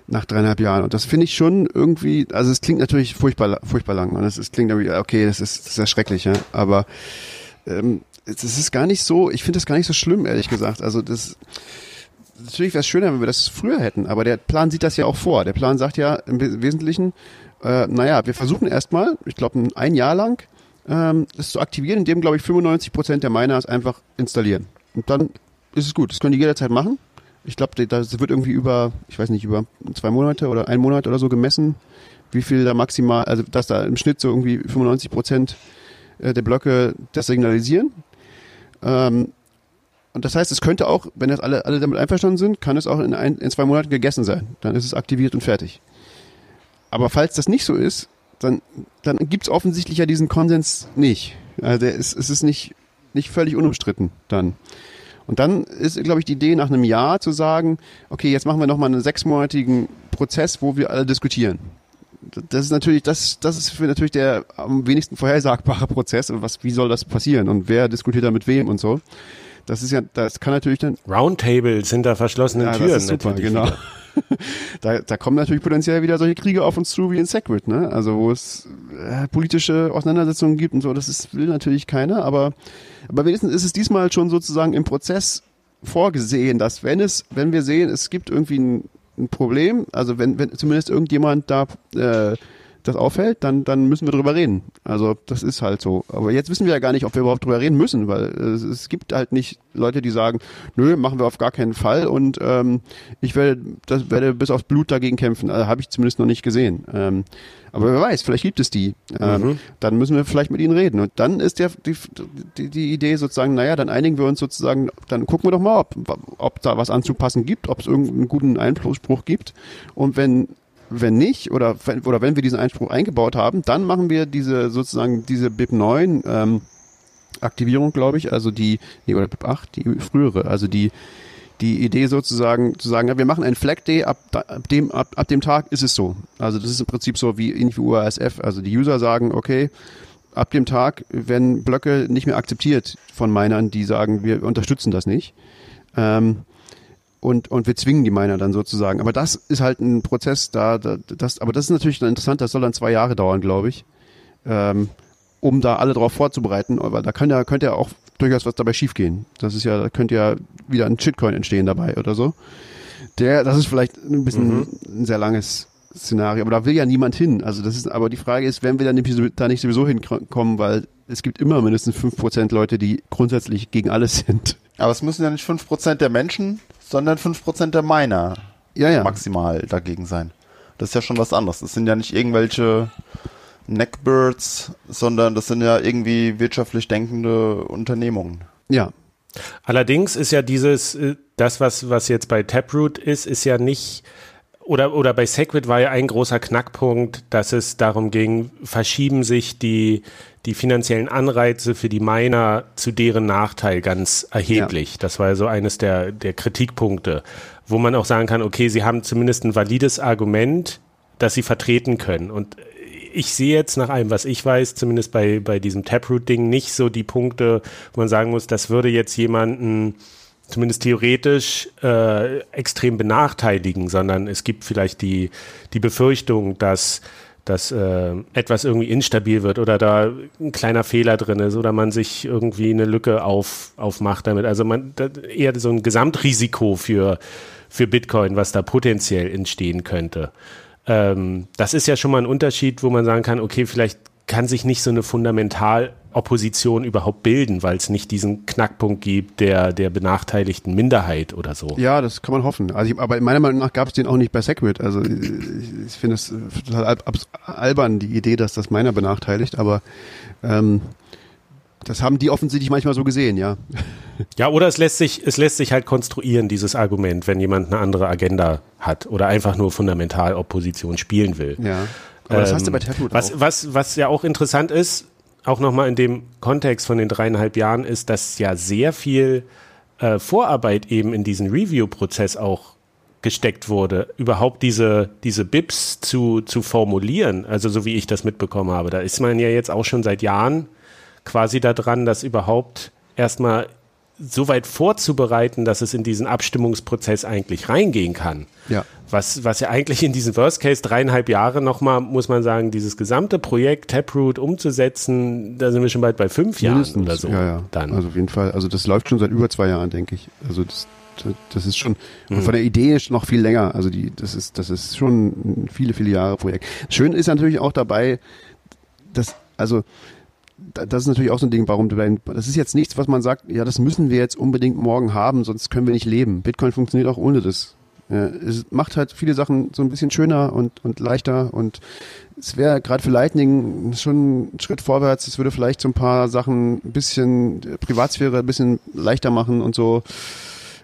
nach dreieinhalb Jahren. Und das finde ich schon irgendwie, also es klingt natürlich furchtbar, furchtbar lang. Und es, es klingt irgendwie, okay, das ist, das ist ja schrecklich, ja. aber ähm, es ist gar nicht so, ich finde das gar nicht so schlimm, ehrlich gesagt. Also das natürlich wäre es schöner, wenn wir das früher hätten, aber der Plan sieht das ja auch vor. Der Plan sagt ja im Wesentlichen, äh, naja, wir versuchen erstmal, ich glaube ein Jahr lang, ähm, das zu aktivieren, indem, glaube ich, 95 Prozent der Miners einfach installieren. Und dann ist es gut. Das können die jederzeit machen. Ich glaube, das wird irgendwie über, ich weiß nicht, über zwei Monate oder einen Monat oder so gemessen, wie viel da maximal, also dass da im Schnitt so irgendwie 95 Prozent äh, der Blöcke das signalisieren. Ähm, und das heißt, es könnte auch, wenn das alle, alle damit einverstanden sind, kann es auch in, ein, in zwei Monaten gegessen sein. Dann ist es aktiviert und fertig. Aber falls das nicht so ist, dann, dann gibt es offensichtlich ja diesen Konsens nicht. Also der es ist nicht, nicht völlig unumstritten dann. Und dann ist, glaube ich, die Idee nach einem Jahr zu sagen, okay, jetzt machen wir nochmal einen sechsmonatigen Prozess, wo wir alle diskutieren. Das ist natürlich, das, das ist für natürlich der am wenigsten vorhersagbare Prozess. Und was, wie soll das passieren? Und wer diskutiert da mit wem und so? Das ist ja, das kann natürlich dann. Roundtables hinter verschlossenen ja, Türen. Das ist super, genau. da, da kommen natürlich potenziell wieder solche Kriege auf uns zu wie in Sacred, ne? Also wo es äh, politische Auseinandersetzungen gibt und so. Das ist, will natürlich keiner, aber, aber wenigstens ist es diesmal schon sozusagen im Prozess vorgesehen, dass wenn es, wenn wir sehen, es gibt irgendwie ein, ein Problem, also wenn, wenn zumindest irgendjemand da äh, das auffällt, dann, dann müssen wir drüber reden. Also das ist halt so. Aber jetzt wissen wir ja gar nicht, ob wir überhaupt drüber reden müssen, weil es, es gibt halt nicht Leute, die sagen, nö, machen wir auf gar keinen Fall und ähm, ich werde, das werde bis aufs Blut dagegen kämpfen. Also, Habe ich zumindest noch nicht gesehen. Ähm, aber wer weiß, vielleicht gibt es die. Ähm, mhm. Dann müssen wir vielleicht mit ihnen reden. Und dann ist der, die, die, die Idee sozusagen, naja, dann einigen wir uns sozusagen, dann gucken wir doch mal, ob, ob da was anzupassen gibt, ob es irgendeinen guten Einflussspruch gibt. Und wenn wenn nicht, oder wenn, oder wenn wir diesen Einspruch eingebaut haben, dann machen wir diese sozusagen diese BIP 9 ähm, Aktivierung, glaube ich, also die, nee, oder BIP 8, die frühere, also die, die Idee sozusagen zu sagen, ja, wir machen ein Flag Day, ab, ab, dem, ab, ab dem Tag ist es so. Also das ist im Prinzip so wie in UASF. Also die User sagen, okay, ab dem Tag, wenn Blöcke nicht mehr akzeptiert von Minern, die sagen, wir unterstützen das nicht, ähm, und, und wir zwingen die Miner dann sozusagen. Aber das ist halt ein Prozess, da, da das, aber das ist natürlich dann interessant, das soll dann zwei Jahre dauern, glaube ich, ähm, um da alle drauf vorzubereiten, weil da kann ja, könnte ja auch durchaus was dabei schiefgehen. Das ist ja, da könnte ja wieder ein Shitcoin entstehen dabei oder so. Der, das ist vielleicht ein bisschen mhm. ein sehr langes Szenario, aber da will ja niemand hin. Also das ist, aber die Frage ist, wenn wir dann da nicht sowieso hinkommen, weil es gibt immer mindestens fünf Prozent Leute, die grundsätzlich gegen alles sind. Aber es müssen ja nicht fünf Prozent der Menschen sondern 5% der Miner ja, ja. maximal dagegen sein. Das ist ja schon was anderes. Das sind ja nicht irgendwelche Neckbirds, sondern das sind ja irgendwie wirtschaftlich denkende Unternehmungen. Ja. Allerdings ist ja dieses, äh, das, was, was jetzt bei Taproot ist, ist ja nicht oder, oder bei Sacred war ja ein großer Knackpunkt, dass es darum ging, verschieben sich die, die finanziellen Anreize für die Miner zu deren Nachteil ganz erheblich. Ja. Das war ja so eines der, der Kritikpunkte, wo man auch sagen kann, okay, sie haben zumindest ein valides Argument, das sie vertreten können. Und ich sehe jetzt nach allem, was ich weiß, zumindest bei, bei diesem Taproot-Ding, nicht so die Punkte, wo man sagen muss, das würde jetzt jemanden zumindest theoretisch äh, extrem benachteiligen, sondern es gibt vielleicht die, die Befürchtung, dass dass äh, etwas irgendwie instabil wird oder da ein kleiner Fehler drin ist oder man sich irgendwie eine Lücke auf, aufmacht damit. Also man eher so ein Gesamtrisiko für, für Bitcoin, was da potenziell entstehen könnte. Ähm, das ist ja schon mal ein Unterschied, wo man sagen kann, okay, vielleicht kann sich nicht so eine Fundamentalopposition überhaupt bilden, weil es nicht diesen Knackpunkt gibt der, der benachteiligten Minderheit oder so. Ja, das kann man hoffen. Also ich, aber meiner Meinung nach gab es den auch nicht bei Segwit. Also ich, ich finde es total albern, die Idee, dass das meiner benachteiligt, aber ähm, das haben die offensichtlich manchmal so gesehen, ja. Ja, oder es lässt sich, es lässt sich halt konstruieren, dieses Argument, wenn jemand eine andere Agenda hat oder einfach nur Fundamentalopposition spielen will. Ja. Aber das hast du bei ähm, Taproot was, auch. Was, was ja auch interessant ist, auch nochmal in dem Kontext von den dreieinhalb Jahren, ist, dass ja sehr viel äh, Vorarbeit eben in diesen Review-Prozess auch gesteckt wurde, überhaupt diese, diese BIPs zu, zu formulieren, also so wie ich das mitbekommen habe. Da ist man ja jetzt auch schon seit Jahren quasi daran, das überhaupt erstmal so weit vorzubereiten, dass es in diesen Abstimmungsprozess eigentlich reingehen kann. Ja. Was, was ja eigentlich in diesen Worst Case dreieinhalb Jahre nochmal, muss man sagen, dieses gesamte Projekt Taproot umzusetzen, da sind wir schon bald bei fünf Mindestens, Jahren oder so. Ja, ja. Dann. Also auf jeden Fall. Also das läuft schon seit über zwei Jahren, denke ich. Also das, das ist schon mhm. von der Idee ist noch viel länger. Also die, das ist, das ist schon ein viele, viele Jahre Projekt. Schön ist natürlich auch dabei, dass, also das ist natürlich auch so ein Ding, warum du dein, das ist jetzt nichts, was man sagt, ja, das müssen wir jetzt unbedingt morgen haben, sonst können wir nicht leben. Bitcoin funktioniert auch ohne das. Ja, es macht halt viele Sachen so ein bisschen schöner und, und leichter und es wäre gerade für Lightning schon ein Schritt vorwärts. Es würde vielleicht so ein paar Sachen ein bisschen Privatsphäre ein bisschen leichter machen und so.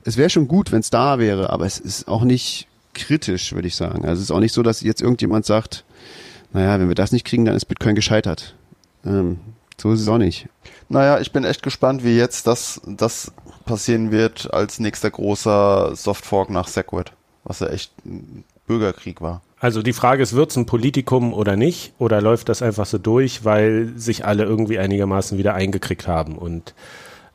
Es wäre schon gut, wenn es da wäre, aber es ist auch nicht kritisch, würde ich sagen. Also es ist auch nicht so, dass jetzt irgendjemand sagt, naja, wenn wir das nicht kriegen, dann ist Bitcoin gescheitert. Ähm, so ist es auch nicht. Naja, ich bin echt gespannt, wie jetzt das, das passieren wird als nächster großer Softfork nach Segwit, was ja echt ein Bürgerkrieg war. Also die Frage ist, wird es ein Politikum oder nicht? Oder läuft das einfach so durch, weil sich alle irgendwie einigermaßen wieder eingekriegt haben und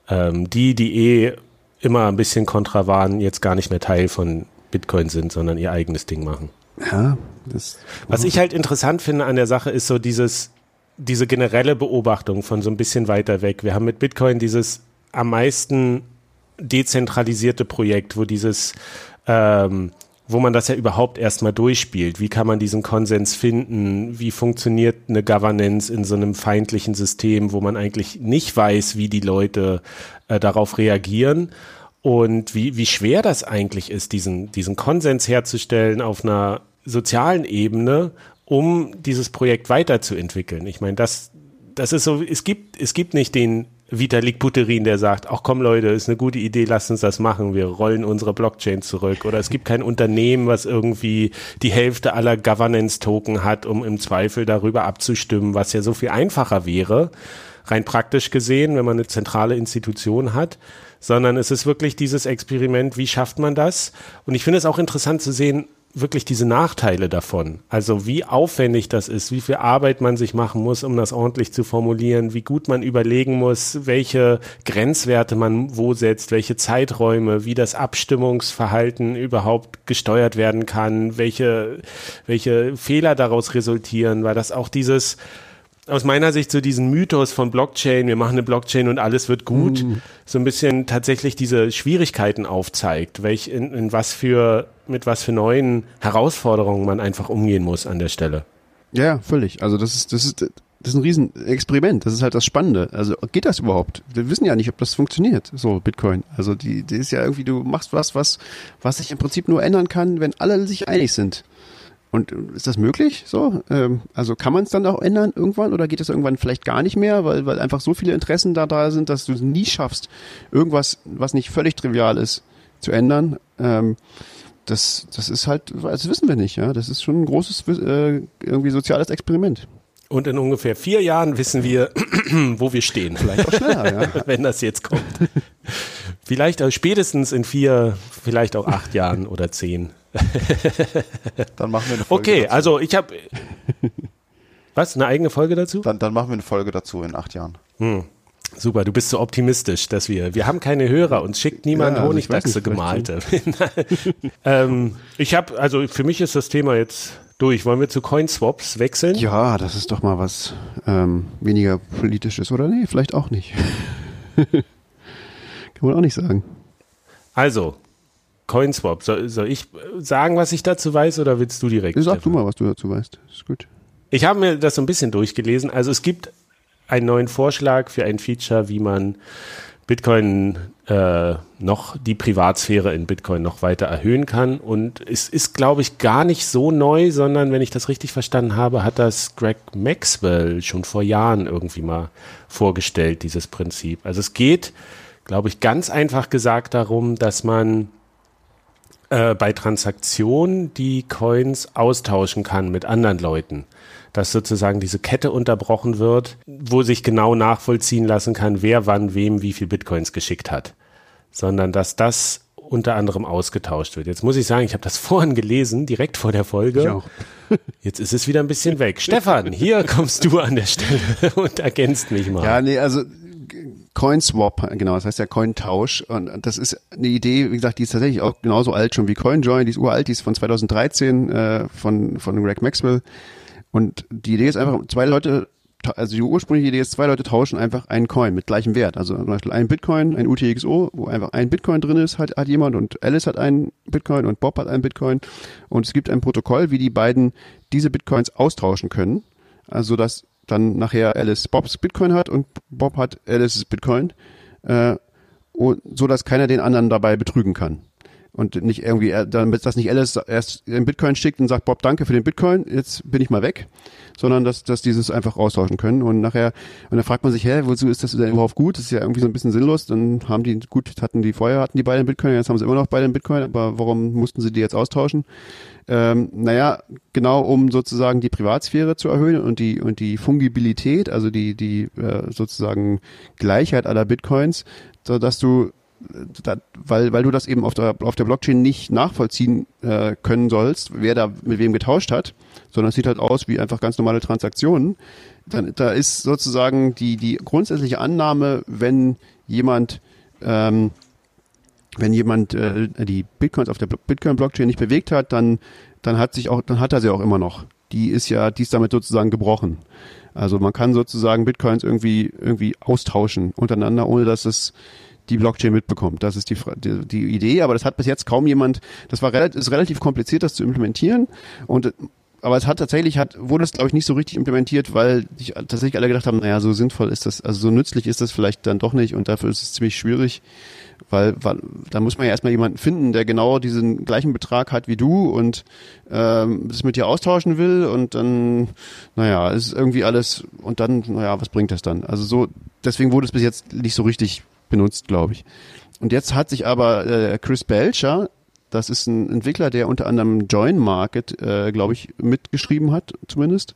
ähm, die, die eh immer ein bisschen kontra waren, jetzt gar nicht mehr Teil von Bitcoin sind, sondern ihr eigenes Ding machen. Ja, das. Was ich halt interessant finde an der Sache ist so dieses, diese generelle Beobachtung von so ein bisschen weiter weg. Wir haben mit Bitcoin dieses am meisten dezentralisierte Projekt, wo dieses, ähm, wo man das ja überhaupt erstmal durchspielt. Wie kann man diesen Konsens finden? Wie funktioniert eine Governance in so einem feindlichen System, wo man eigentlich nicht weiß, wie die Leute äh, darauf reagieren? Und wie, wie schwer das eigentlich ist, diesen, diesen Konsens herzustellen auf einer sozialen Ebene um dieses Projekt weiterzuentwickeln. Ich meine, das, das ist so, es gibt, es gibt nicht den Vitalik Buterin, der sagt, ach komm Leute, ist eine gute Idee, lasst uns das machen, wir rollen unsere Blockchain zurück. Oder es gibt kein Unternehmen, was irgendwie die Hälfte aller Governance-Token hat, um im Zweifel darüber abzustimmen, was ja so viel einfacher wäre, rein praktisch gesehen, wenn man eine zentrale Institution hat. Sondern es ist wirklich dieses Experiment, wie schafft man das? Und ich finde es auch interessant zu sehen, wirklich diese Nachteile davon. Also wie aufwendig das ist, wie viel Arbeit man sich machen muss, um das ordentlich zu formulieren, wie gut man überlegen muss, welche Grenzwerte man wo setzt, welche Zeiträume, wie das Abstimmungsverhalten überhaupt gesteuert werden kann, welche, welche Fehler daraus resultieren, weil das auch dieses, aus meiner Sicht so diesen Mythos von Blockchain, wir machen eine Blockchain und alles wird gut, mhm. so ein bisschen tatsächlich diese Schwierigkeiten aufzeigt, welch in, in was für mit was für neuen Herausforderungen man einfach umgehen muss an der Stelle. Ja, völlig. Also das ist das ist das ist ein Riesenexperiment. Das ist halt das Spannende. Also geht das überhaupt? Wir wissen ja nicht, ob das funktioniert. So Bitcoin. Also die, die ist ja irgendwie, du machst was, was, was sich im Prinzip nur ändern kann, wenn alle sich einig sind. Und ist das möglich? So, ähm, also kann man es dann auch ändern irgendwann oder geht es irgendwann vielleicht gar nicht mehr, weil, weil einfach so viele Interessen da da sind, dass du es nie schaffst, irgendwas, was nicht völlig trivial ist, zu ändern. Ähm, das, das ist halt, das wissen wir nicht, ja. Das ist schon ein großes äh, irgendwie soziales Experiment. Und in ungefähr vier Jahren wissen wir, wo wir stehen. Vielleicht auch schneller, ja. Wenn das jetzt kommt. Vielleicht auch spätestens in vier, vielleicht auch acht Jahren oder zehn. Dann machen wir eine Folge Okay, dazu. also ich habe. Was? Eine eigene Folge dazu? Dann, dann machen wir eine Folge dazu in acht Jahren. Hm. Super, du bist so optimistisch, dass wir, wir haben keine Hörer, uns schickt niemand ja, Honigdachse gemalte. ähm, ich habe, also für mich ist das Thema jetzt durch. Wollen wir zu Coinswaps wechseln? Ja, das ist doch mal was ähm, weniger politisches, oder? Nee, vielleicht auch nicht. Kann man auch nicht sagen. Also, Coinswap. Soll, soll ich sagen, was ich dazu weiß, oder willst du direkt? Sag du mal, was du dazu weißt. Ist gut. Ich habe mir das so ein bisschen durchgelesen. Also es gibt einen neuen Vorschlag für ein Feature, wie man Bitcoin äh, noch die Privatsphäre in Bitcoin noch weiter erhöhen kann. Und es ist, glaube ich, gar nicht so neu, sondern wenn ich das richtig verstanden habe, hat das Greg Maxwell schon vor Jahren irgendwie mal vorgestellt, dieses Prinzip. Also es geht, glaube ich, ganz einfach gesagt darum, dass man äh, bei Transaktionen die Coins austauschen kann mit anderen Leuten. Dass sozusagen diese Kette unterbrochen wird, wo sich genau nachvollziehen lassen kann, wer wann wem wie viel Bitcoins geschickt hat. Sondern dass das unter anderem ausgetauscht wird. Jetzt muss ich sagen, ich habe das vorhin gelesen, direkt vor der Folge. Ich auch. Jetzt ist es wieder ein bisschen weg. Stefan, hier kommst du an der Stelle und ergänzt mich mal. Ja, nee, also CoinSwap, genau, das heißt ja Cointausch. Und das ist eine Idee, wie gesagt, die ist tatsächlich auch genauso alt schon wie CoinJoin, die ist uralt, die ist von 2013 äh, von, von Greg Maxwell. Und die Idee ist einfach, zwei Leute, also die ursprüngliche Idee ist, zwei Leute tauschen einfach einen Coin mit gleichem Wert. Also zum Beispiel ein Bitcoin, ein UTXO, wo einfach ein Bitcoin drin ist, hat, hat jemand und Alice hat einen Bitcoin und Bob hat einen Bitcoin. Und es gibt ein Protokoll, wie die beiden diese Bitcoins austauschen können. Also dass dann nachher Alice Bobs Bitcoin hat und Bob hat Alice's Bitcoin, äh, so dass keiner den anderen dabei betrügen kann. Und nicht irgendwie, äh, damit das nicht Alice erst den Bitcoin schickt und sagt, Bob, danke für den Bitcoin, jetzt bin ich mal weg, sondern dass, dass dieses einfach austauschen können. Und nachher, und dann fragt man sich, hä, wozu ist das denn überhaupt gut? Das ist ja irgendwie so ein bisschen sinnlos. Dann haben die, gut, hatten die vorher, hatten die beiden Bitcoin, jetzt haben sie immer noch beide Bitcoin, aber warum mussten sie die jetzt austauschen? Ähm, naja, genau um sozusagen die Privatsphäre zu erhöhen und die und die Fungibilität, also die die äh, sozusagen Gleichheit aller Bitcoins, so dass du da, weil, weil du das eben auf der, auf der Blockchain nicht nachvollziehen äh, können sollst, wer da mit wem getauscht hat, sondern es sieht halt aus wie einfach ganz normale Transaktionen. Dann, da ist sozusagen die, die grundsätzliche Annahme, wenn jemand ähm, wenn jemand äh, die Bitcoins auf der Bitcoin-Blockchain nicht bewegt hat, dann, dann hat sich auch, dann hat er sie auch immer noch. Die ist ja, die ist damit sozusagen gebrochen. Also man kann sozusagen Bitcoins irgendwie, irgendwie austauschen untereinander, ohne dass es die Blockchain mitbekommt. Das ist die, die, die Idee, aber das hat bis jetzt kaum jemand, das war relativ, ist relativ kompliziert, das zu implementieren und aber es hat tatsächlich, hat, wurde es glaube ich nicht so richtig implementiert, weil sich tatsächlich alle gedacht haben, naja, so sinnvoll ist das, also so nützlich ist das vielleicht dann doch nicht und dafür ist es ziemlich schwierig, weil, weil da muss man ja erstmal jemanden finden, der genau diesen gleichen Betrag hat wie du und ähm, das mit dir austauschen will und dann, naja, ist irgendwie alles und dann, naja, was bringt das dann? Also so, deswegen wurde es bis jetzt nicht so richtig benutzt, glaube ich. Und jetzt hat sich aber äh, Chris Belcher, das ist ein Entwickler, der unter anderem Join Market, äh, glaube ich, mitgeschrieben hat, zumindest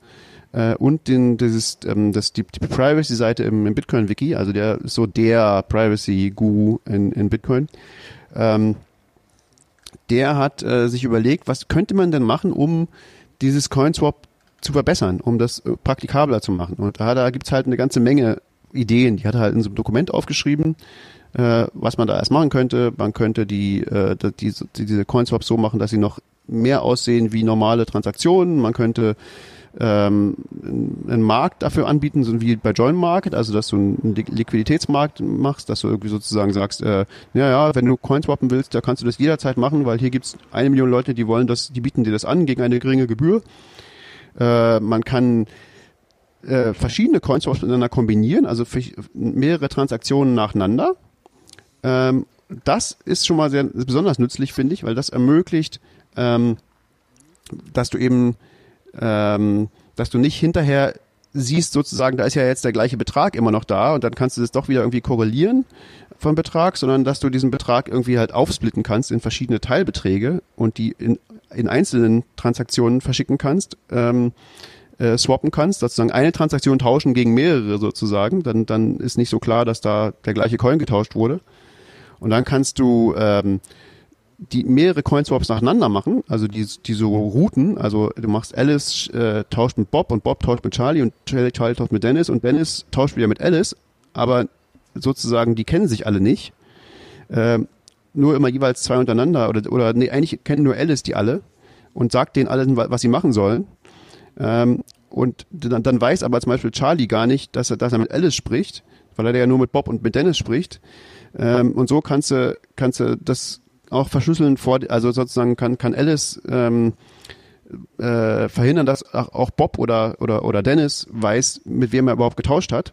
äh, und den, dieses, ähm, das, die, die Privacy-Seite im, im Bitcoin-Wiki, also der so der Privacy-Guru in, in Bitcoin. Ähm, der hat äh, sich überlegt, was könnte man denn machen, um dieses CoinSwap zu verbessern, um das äh, praktikabler zu machen. Und da, da gibt's halt eine ganze Menge Ideen. Die hat er halt in so einem Dokument aufgeschrieben, äh, was man da erst machen könnte. Man könnte die, äh, die, die, diese CoinSwaps so machen, dass sie noch mehr aussehen wie normale Transaktionen. Man könnte ähm, einen Markt dafür anbieten, so wie bei Join Market, also dass du einen Liquiditätsmarkt machst, dass du irgendwie sozusagen sagst, äh, ja, ja, wenn du Coins swappen willst, da kannst du das jederzeit machen, weil hier gibt's eine Million Leute, die wollen das, die bieten dir das an gegen eine geringe Gebühr. Äh, man kann äh, verschiedene Coinswaps miteinander kombinieren, also mehrere Transaktionen nacheinander. Ähm, das ist schon mal sehr besonders nützlich, finde ich, weil das ermöglicht, ähm, dass du eben ähm, dass du nicht hinterher siehst sozusagen, da ist ja jetzt der gleiche Betrag immer noch da und dann kannst du das doch wieder irgendwie korrelieren vom Betrag, sondern dass du diesen Betrag irgendwie halt aufsplitten kannst in verschiedene Teilbeträge und die in, in einzelnen Transaktionen verschicken kannst, ähm, äh, swappen kannst, sozusagen eine Transaktion tauschen gegen mehrere sozusagen, dann, dann ist nicht so klar, dass da der gleiche Coin getauscht wurde. Und dann kannst du ähm, die mehrere Coinswaps nacheinander machen, also die, die so Routen, also du machst Alice äh, tauscht mit Bob und Bob tauscht mit Charlie und Charlie, Charlie tauscht mit Dennis und Dennis tauscht wieder mit Alice, aber sozusagen die kennen sich alle nicht. Äh, nur immer jeweils zwei untereinander oder oder nee, eigentlich kennen nur Alice die alle und sagt denen allen, was sie machen sollen. Ähm, und dann, dann weiß aber zum Beispiel Charlie gar nicht, dass er, dass er mit Alice spricht, weil er ja nur mit Bob und mit Dennis spricht. Ähm, und so kannst du, kannst du das auch verschlüsseln vor, also sozusagen kann, kann Alice ähm, äh, verhindern, dass auch Bob oder, oder, oder Dennis weiß, mit wem er überhaupt getauscht hat.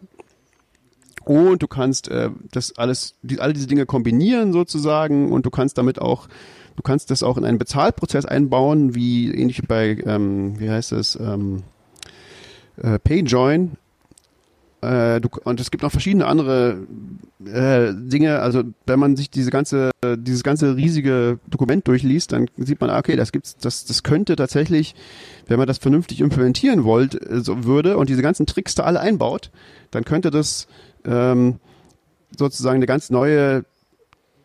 Und du kannst äh, das alles, die, all diese Dinge kombinieren sozusagen und du kannst damit auch, du kannst das auch in einen Bezahlprozess einbauen, wie ähnlich bei, ähm, wie heißt es, ähm, äh, PayJoin, äh, du, und es gibt noch verschiedene andere äh, Dinge. Also wenn man sich diese ganze, dieses ganze riesige Dokument durchliest, dann sieht man, okay, das gibt's, das, das könnte tatsächlich, wenn man das vernünftig implementieren wollt, äh, so würde und diese ganzen Tricks da alle einbaut, dann könnte das ähm, sozusagen eine ganz neue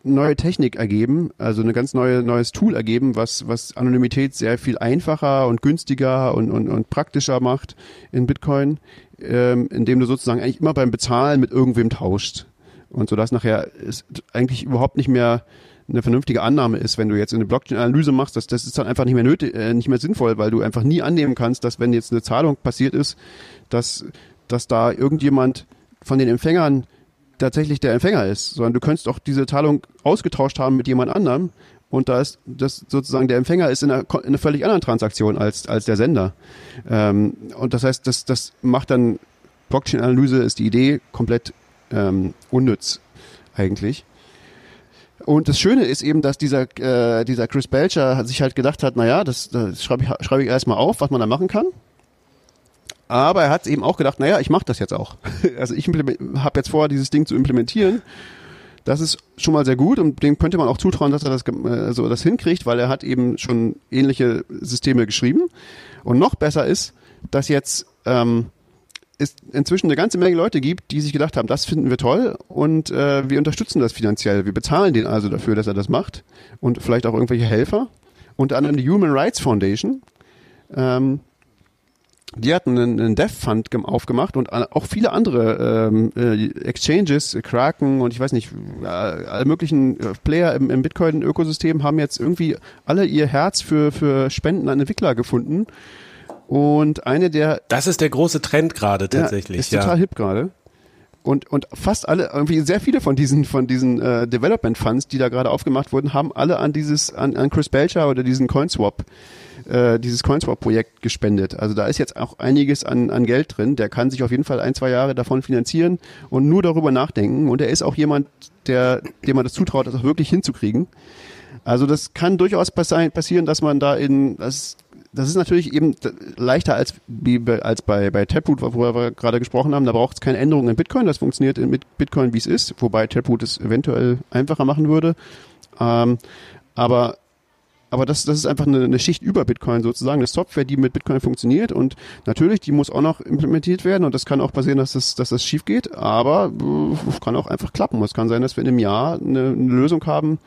neue Technik ergeben, also eine ganz neue neues Tool ergeben, was was Anonymität sehr viel einfacher und günstiger und und, und praktischer macht in Bitcoin ähm, indem du sozusagen eigentlich immer beim Bezahlen mit irgendwem tauscht. Und so dass nachher es eigentlich überhaupt nicht mehr eine vernünftige Annahme ist, wenn du jetzt eine Blockchain-Analyse machst, das, das ist dann einfach nicht mehr nötig, äh, nicht mehr sinnvoll, weil du einfach nie annehmen kannst, dass wenn jetzt eine Zahlung passiert ist, dass, dass da irgendjemand von den Empfängern tatsächlich der Empfänger ist, sondern du könntest auch diese Zahlung ausgetauscht haben mit jemand anderem und da ist das sozusagen der Empfänger ist in einer, in einer völlig anderen Transaktion als, als der Sender. Ähm, und das heißt, das, das macht dann Blockchain-Analyse ist die Idee komplett ähm, unnütz eigentlich. Und das Schöne ist eben, dass dieser, äh, dieser Chris Belcher sich halt gedacht hat, naja, das, das schreibe ich, schreibe ich erstmal auf, was man da machen kann. Aber er hat eben auch gedacht, naja, ich mache das jetzt auch. Also ich habe jetzt vor, dieses Ding zu implementieren das ist schon mal sehr gut und dem könnte man auch zutrauen, dass er das, also das hinkriegt, weil er hat eben schon ähnliche Systeme geschrieben. Und noch besser ist, dass jetzt ähm, es inzwischen eine ganze Menge Leute gibt, die sich gedacht haben, das finden wir toll und äh, wir unterstützen das finanziell. Wir bezahlen den also dafür, dass er das macht und vielleicht auch irgendwelche Helfer. Unter anderem die Human Rights Foundation. Ähm, die hatten einen, einen Dev Fund aufgemacht und auch viele andere ähm, äh, Exchanges, Kraken und ich weiß nicht, äh, alle möglichen äh, Player im, im Bitcoin-Ökosystem haben jetzt irgendwie alle ihr Herz für, für Spenden an Entwickler gefunden. Und eine der. Das ist der große Trend gerade tatsächlich. Ja, ist total hip gerade. Und, und fast alle, irgendwie sehr viele von diesen, von diesen äh, Development Funds, die da gerade aufgemacht wurden, haben alle an dieses, an, an Chris Belcher oder diesen CoinSwap äh, dieses Coinswap-Projekt gespendet. Also da ist jetzt auch einiges an, an Geld drin. Der kann sich auf jeden Fall ein, zwei Jahre davon finanzieren und nur darüber nachdenken. Und er ist auch jemand, der, dem man das zutraut, das auch wirklich hinzukriegen. Also das kann durchaus passieren, dass man da in, das, das ist natürlich eben leichter als, als bei, bei Taproot, worüber wir gerade gesprochen haben. Da braucht es keine Änderungen in Bitcoin. Das funktioniert mit Bitcoin, wie es ist, wobei Taproot es eventuell einfacher machen würde. Ähm, aber aber das, das ist einfach eine, eine Schicht über Bitcoin sozusagen, eine Software, die mit Bitcoin funktioniert und natürlich, die muss auch noch implementiert werden und das kann auch passieren, dass das, dass das schief geht, aber äh, kann auch einfach klappen. Es kann sein, dass wir in einem Jahr eine, eine Lösung haben,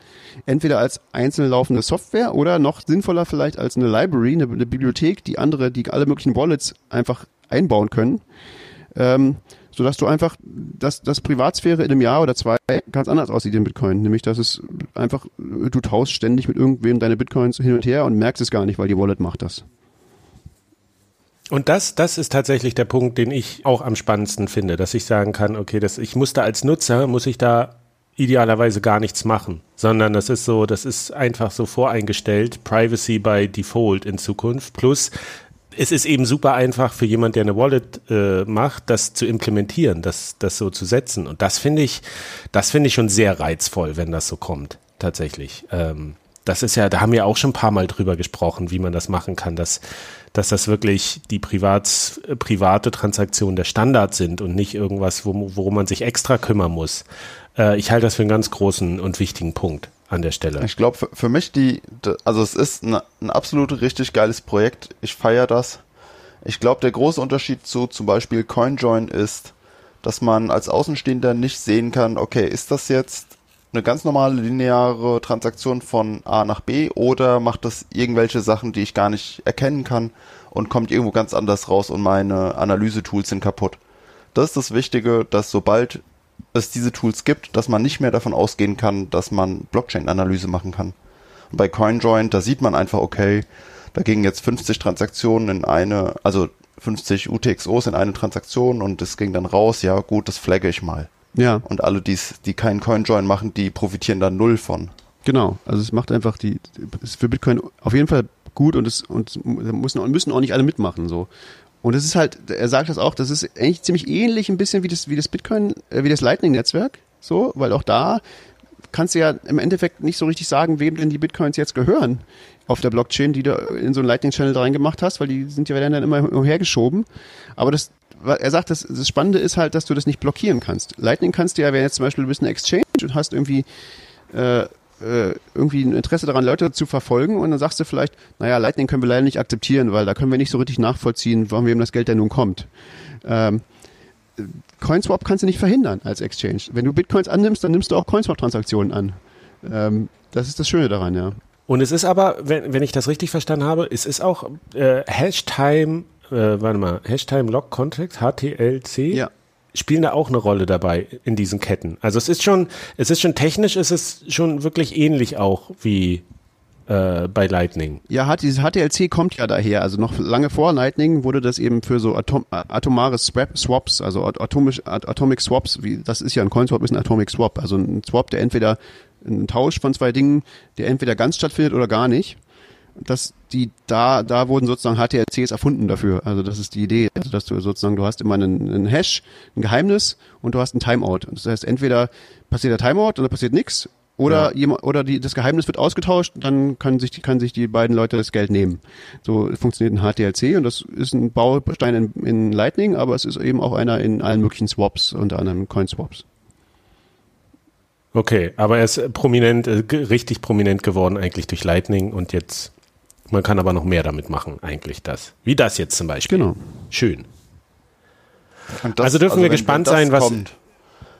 entweder als einzelne laufende Software oder noch sinnvoller vielleicht als eine Library, eine, eine Bibliothek, die andere, die alle möglichen Wallets einfach einbauen können. Ähm, sodass du einfach, dass, dass Privatsphäre in einem Jahr oder zwei ganz anders aussieht in Bitcoin. Nämlich, dass es einfach, du tauschst ständig mit irgendwem deine Bitcoins hin und her und merkst es gar nicht, weil die Wallet macht das. Und das, das ist tatsächlich der Punkt, den ich auch am spannendsten finde, dass ich sagen kann, okay, das, ich muss da als Nutzer, muss ich da idealerweise gar nichts machen, sondern das ist so, das ist einfach so voreingestellt, Privacy by Default in Zukunft. Plus, es ist eben super einfach für jemand, der eine Wallet äh, macht, das zu implementieren, das, das so zu setzen. Und das finde ich, das finde ich schon sehr reizvoll, wenn das so kommt, tatsächlich. Ähm, das ist ja, da haben wir auch schon ein paar Mal drüber gesprochen, wie man das machen kann, dass, dass das wirklich die Privats, private Transaktionen der Standard sind und nicht irgendwas, worum man sich extra kümmern muss. Äh, ich halte das für einen ganz großen und wichtigen Punkt an der Stelle. Ich glaube, für, für, mich die, also es ist ein, ein absolut richtig geiles Projekt. Ich feiere das. Ich glaube, der große Unterschied zu zum Beispiel CoinJoin ist, dass man als Außenstehender nicht sehen kann, okay, ist das jetzt eine ganz normale lineare Transaktion von A nach B oder macht das irgendwelche Sachen, die ich gar nicht erkennen kann und kommt irgendwo ganz anders raus und meine Analyse-Tools sind kaputt. Das ist das Wichtige, dass sobald es diese Tools gibt, dass man nicht mehr davon ausgehen kann, dass man Blockchain-Analyse machen kann. Und bei CoinJoin, da sieht man einfach, okay, da gingen jetzt 50 Transaktionen in eine, also 50 UTXOs in eine Transaktion und es ging dann raus, ja gut, das flagge ich mal. Ja, Und alle, die's, die keinen Coinjoin machen, die profitieren da null von. genau. Also es macht einfach die, ist für Bitcoin auf jeden Fall gut und es und müssen, müssen auch nicht alle mitmachen so. Und es ist halt, er sagt das auch, das ist eigentlich ziemlich ähnlich ein bisschen wie das, wie das Bitcoin, äh, wie das Lightning-Netzwerk, so, weil auch da kannst du ja im Endeffekt nicht so richtig sagen, wem denn die Bitcoins jetzt gehören auf der Blockchain, die du in so einen Lightning-Channel reingemacht hast, weil die sind ja dann immer umhergeschoben. Aber das, er sagt, das, das Spannende ist halt, dass du das nicht blockieren kannst. Lightning kannst du ja, wenn jetzt zum Beispiel du bist eine Exchange und hast irgendwie äh, äh, irgendwie ein Interesse daran, Leute zu verfolgen und dann sagst du vielleicht, naja, Lightning können wir leider nicht akzeptieren, weil da können wir nicht so richtig nachvollziehen, von wem das Geld denn nun kommt. Ähm, Coinswap kannst du nicht verhindern als Exchange. Wenn du Bitcoins annimmst, dann nimmst du auch Coinswap-Transaktionen an. Ähm, das ist das Schöne daran, ja. Und es ist aber, wenn, wenn ich das richtig verstanden habe, es ist auch äh, Hashtime, äh, warte mal, Hashtime Log Contact, HTLC, Ja. Spielen da auch eine Rolle dabei in diesen Ketten. Also es ist schon, es ist schon technisch, es ist schon wirklich ähnlich auch wie äh, bei Lightning. Ja, HTLC kommt ja daher. Also noch lange vor Lightning wurde das eben für so Atom, atomare Swap, Swaps, also at- atomisch, at- Atomic Swaps, wie, das ist ja ein Coinswap, ist ein Atomic Swap. Also ein Swap, der entweder, ein Tausch von zwei Dingen, der entweder ganz stattfindet oder gar nicht. Das, die, da, da wurden sozusagen HTLCs erfunden dafür. Also das ist die Idee. Also dass du sozusagen, du hast immer einen, einen Hash, ein Geheimnis und du hast ein Timeout. Das heißt, entweder passiert der Timeout und da passiert nichts oder jemand, oder die, das Geheimnis wird ausgetauscht, dann kann sich, die, kann sich die beiden Leute das Geld nehmen. So funktioniert ein HTLC und das ist ein Baustein in, in Lightning, aber es ist eben auch einer in allen möglichen Swaps, unter anderem Coinswaps. Okay, aber er ist prominent, äh, richtig prominent geworden eigentlich durch Lightning und jetzt, man kann aber noch mehr damit machen, eigentlich das. Wie das jetzt zum Beispiel. Genau. Schön. Das- Also dürfen wir wenn- gespannt wenn das sein, was- Kommt,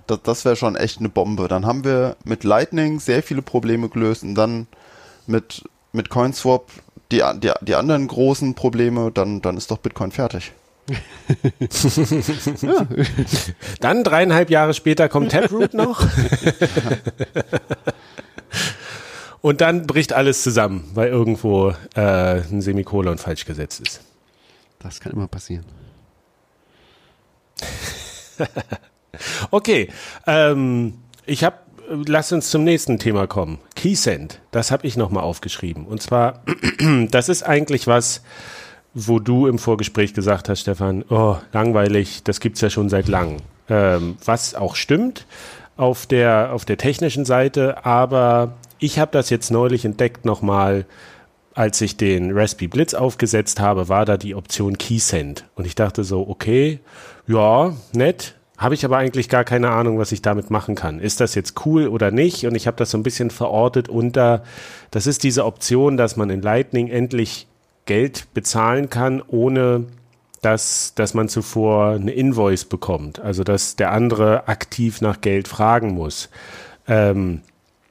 das das wäre schon echt eine Bombe. Dann haben wir mit Lightning sehr viele Probleme gelöst und dann mit, mit CoinSwap die, die, die anderen großen Probleme, dann, dann ist doch Bitcoin fertig. Dann dreieinhalb Jahre später kommt Taproot noch. Und dann bricht alles zusammen, weil irgendwo äh, ein Semikolon falsch gesetzt ist. Das kann immer passieren. Okay, ähm, ich habe, lass uns zum nächsten Thema kommen. Keysend, das habe ich nochmal aufgeschrieben. Und zwar, das ist eigentlich was, wo du im Vorgespräch gesagt hast, Stefan, oh, langweilig, das gibt's ja schon seit langem. Ähm, was auch stimmt auf der, auf der technischen Seite, aber ich habe das jetzt neulich entdeckt nochmal, als ich den Raspberry Blitz aufgesetzt habe, war da die Option Keysend. Und ich dachte so, okay, ja, nett. Habe ich aber eigentlich gar keine Ahnung, was ich damit machen kann. Ist das jetzt cool oder nicht? Und ich habe das so ein bisschen verortet unter, das ist diese Option, dass man in Lightning endlich Geld bezahlen kann, ohne dass, dass man zuvor eine Invoice bekommt. Also dass der andere aktiv nach Geld fragen muss. Ähm,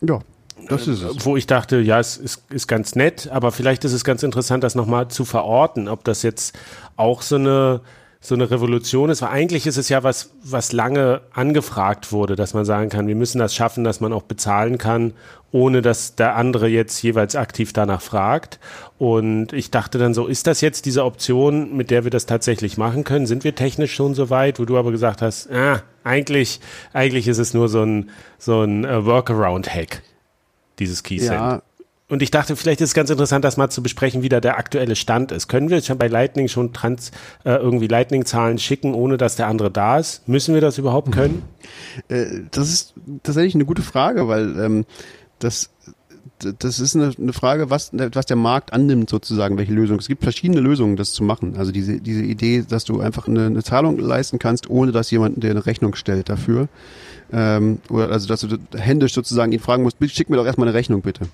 Ja, das ist es. wo ich dachte, ja, es ist, ist ganz nett, aber vielleicht ist es ganz interessant, das nochmal zu verorten, ob das jetzt auch so eine, so eine Revolution ist, weil eigentlich ist es ja was, was lange angefragt wurde, dass man sagen kann, wir müssen das schaffen, dass man auch bezahlen kann, ohne dass der andere jetzt jeweils aktiv danach fragt. Und ich dachte dann so, ist das jetzt diese Option, mit der wir das tatsächlich machen können? Sind wir technisch schon so weit, wo du aber gesagt hast, ah, eigentlich, eigentlich ist es nur so ein, so ein äh, Workaround-Hack dieses Keysend. Ja, Und ich dachte, vielleicht ist es ganz interessant, das mal zu besprechen, wie da der aktuelle Stand ist. Können wir schon bei Lightning schon trans, äh, irgendwie Lightning-Zahlen schicken, ohne dass der andere da ist? Müssen wir das überhaupt können? Äh, das ist tatsächlich eine gute Frage, weil ähm, das das ist eine, Frage, was, was der Markt annimmt sozusagen, welche Lösung. Es gibt verschiedene Lösungen, das zu machen. Also diese, diese Idee, dass du einfach eine, eine Zahlung leisten kannst, ohne dass jemand dir eine Rechnung stellt dafür. Ähm, oder also dass du händisch sozusagen ihn fragen musst, schick mir doch erstmal eine Rechnung bitte.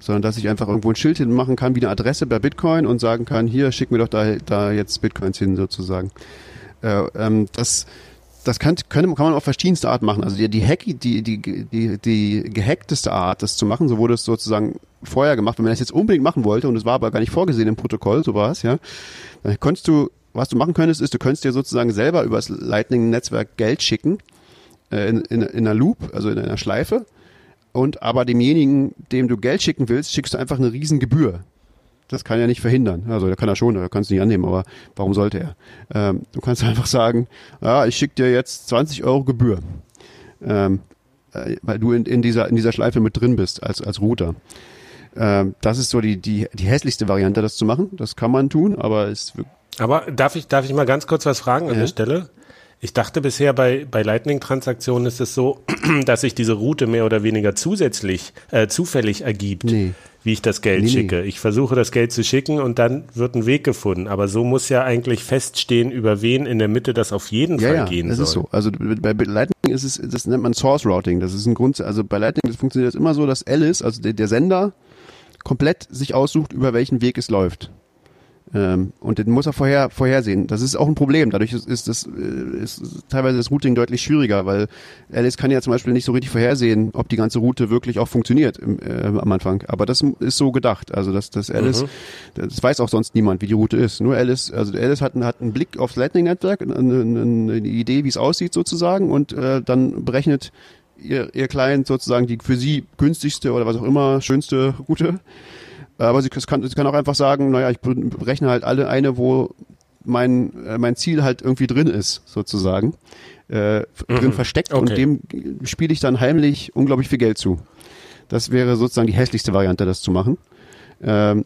Sondern dass ich einfach irgendwo ein Schild hinmachen kann, wie eine Adresse bei Bitcoin und sagen kann, hier, schick mir doch da, da jetzt Bitcoins hin sozusagen. Äh, ähm, das das kann, kann, kann man auf verschiedenste Art machen. Also die, die, Hack, die, die, die, die gehackteste Art, das zu machen, so wurde es sozusagen vorher gemacht. Wenn man das jetzt unbedingt machen wollte und es war aber gar nicht vorgesehen im Protokoll, so war es, ja, dann konntest du, was du machen könntest, ist, du könntest dir sozusagen selber über das Lightning-Netzwerk Geld schicken, äh, in, in, in einer Loop, also in einer Schleife, und aber demjenigen, dem du Geld schicken willst, schickst du einfach eine riesen Gebühr das kann er nicht verhindern. Also der kann er schon, er kann es nicht annehmen, aber warum sollte er? Ähm, du kannst einfach sagen, ja, ich schicke dir jetzt 20 Euro Gebühr, ähm, äh, weil du in, in, dieser, in dieser Schleife mit drin bist als, als Router. Ähm, das ist so die, die, die hässlichste Variante, das zu machen. Das kann man tun, aber es Aber darf ich, darf ich mal ganz kurz was fragen an Ja. der Stelle? Ich dachte bisher bei, bei Lightning-Transaktionen ist es so, dass sich diese Route mehr oder weniger zusätzlich, äh, zufällig ergibt, Nee. Wie ich das Geld Nee, schicke. Ich versuche das Geld zu schicken und dann wird ein Weg gefunden. Aber so muss ja eigentlich feststehen, über wen in der Mitte das auf jeden Ja, Fall ja, gehen das soll. ist so. Also bei Lightning ist es, das nennt man Source Routing. Das ist ein Grund, also bei Lightning das funktioniert das immer so, dass Alice, also der, der Sender, komplett sich aussucht, über welchen Weg es läuft. Ähm, und den muss er vorher vorhersehen. Das ist auch ein Problem. Dadurch ist, ist, das, äh, ist teilweise das Routing deutlich schwieriger, weil Alice kann ja zum Beispiel nicht so richtig vorhersehen, ob die ganze Route wirklich auch funktioniert im, äh, am Anfang. Aber das ist so gedacht. Also dass das Alice, das weiß auch sonst niemand, wie die Route ist. Nur Alice, also Alice hat, einen- hat einen Blick aufs Lightning-Netzwerk, eine, eine, eine Idee, wie es aussieht sozusagen, und äh, dann berechnet ihr, ihr Client sozusagen die für sie günstigste oder was auch immer schönste Route. Aber sie, kann, sie kann auch einfach sagen, naja, ich berechne halt alle eine, wo mein, äh, mein Ziel halt irgendwie drin ist, sozusagen. Äh, f- drin versteckt und Okay. dem spiele ich dann heimlich unglaublich viel Geld zu. Das wäre sozusagen die hässlichste Variante, das zu machen. Ähm,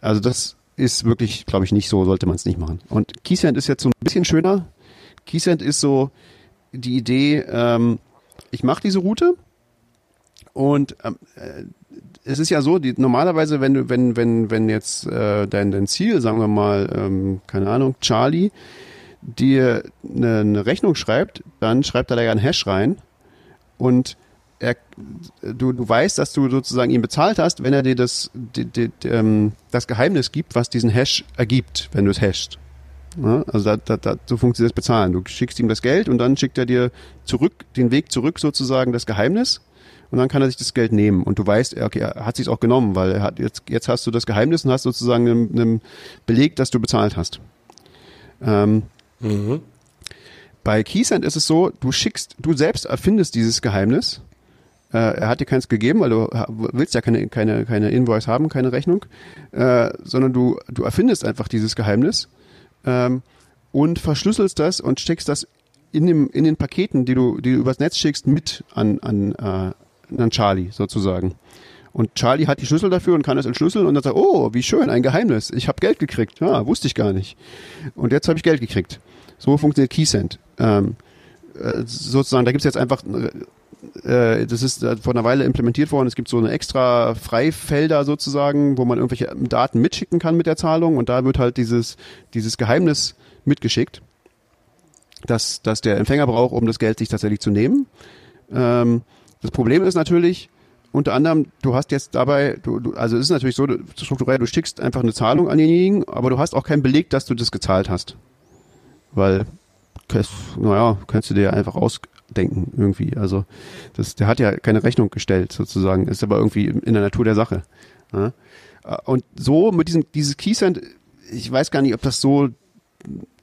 also das ist wirklich, glaube ich, nicht so, sollte man es nicht machen. Und Keysend ist jetzt so ein bisschen schöner. Keysend ist so die Idee, ähm, ich mache diese Route und ähm, äh, es ist ja so, die, normalerweise, wenn du, wenn, wenn, wenn jetzt äh, dein, dein Ziel, sagen wir mal, ähm, keine Ahnung, Charlie, dir eine, eine Rechnung schreibt, dann schreibt er da ja einen Hash rein und er, du, du weißt, dass du sozusagen ihn bezahlt hast, wenn er dir das, die, die, ähm, das Geheimnis gibt, was diesen Hash ergibt, wenn du es hashst. Ja, also da, da, da, so funktioniert das Bezahlen. Du schickst ihm das Geld und dann schickt er dir zurück, den Weg zurück sozusagen das Geheimnis und dann kann er sich das Geld nehmen und du weißt, okay, er hat sich auch genommen, weil er hat jetzt, jetzt hast du das Geheimnis und hast sozusagen einen, einen Beleg, dass du bezahlt hast. Ähm, Mhm. bei Keysend ist es so, du schickst, du selbst erfindest dieses Geheimnis. Äh, er hat dir keins gegeben, weil du willst ja keine, keine, keine Invoice haben, keine Rechnung, äh, sondern du, du erfindest einfach dieses Geheimnis ähm, und verschlüsselst das und steckst das in, dem, in den Paketen, die du, die du übers Netz schickst, mit an, an, äh, an Charlie sozusagen. Und Charlie hat die Schlüssel dafür und kann es entschlüsseln und dann sagt, oh, wie schön, ein Geheimnis. Ich habe Geld gekriegt. Ja, wusste ich gar nicht. Und jetzt habe ich Geld gekriegt. So funktioniert Keysend. Ähm, äh, sozusagen, da gibt es jetzt einfach, äh, das ist äh, vor einer Weile implementiert worden, es gibt so eine extra Freifelder sozusagen, wo man irgendwelche Daten mitschicken kann mit der Zahlung und da wird halt dieses, dieses Geheimnis mitgeschickt, dass, dass der Empfänger braucht, um das Geld sich tatsächlich zu nehmen. Ähm, das Problem ist natürlich, unter anderem, du hast jetzt dabei, du, du, also es ist natürlich so du- strukturell, du schickst einfach eine Zahlung an denjenigen, aber du hast auch keinen Beleg, dass du das gezahlt hast. Weil, naja, kannst du dir einfach ausdenken irgendwie. Also das, der hat ja keine Rechnung gestellt sozusagen, ist aber irgendwie in der Natur der Sache. Ja? Und so mit diesem, dieses Keysend, ich weiß gar nicht, ob das so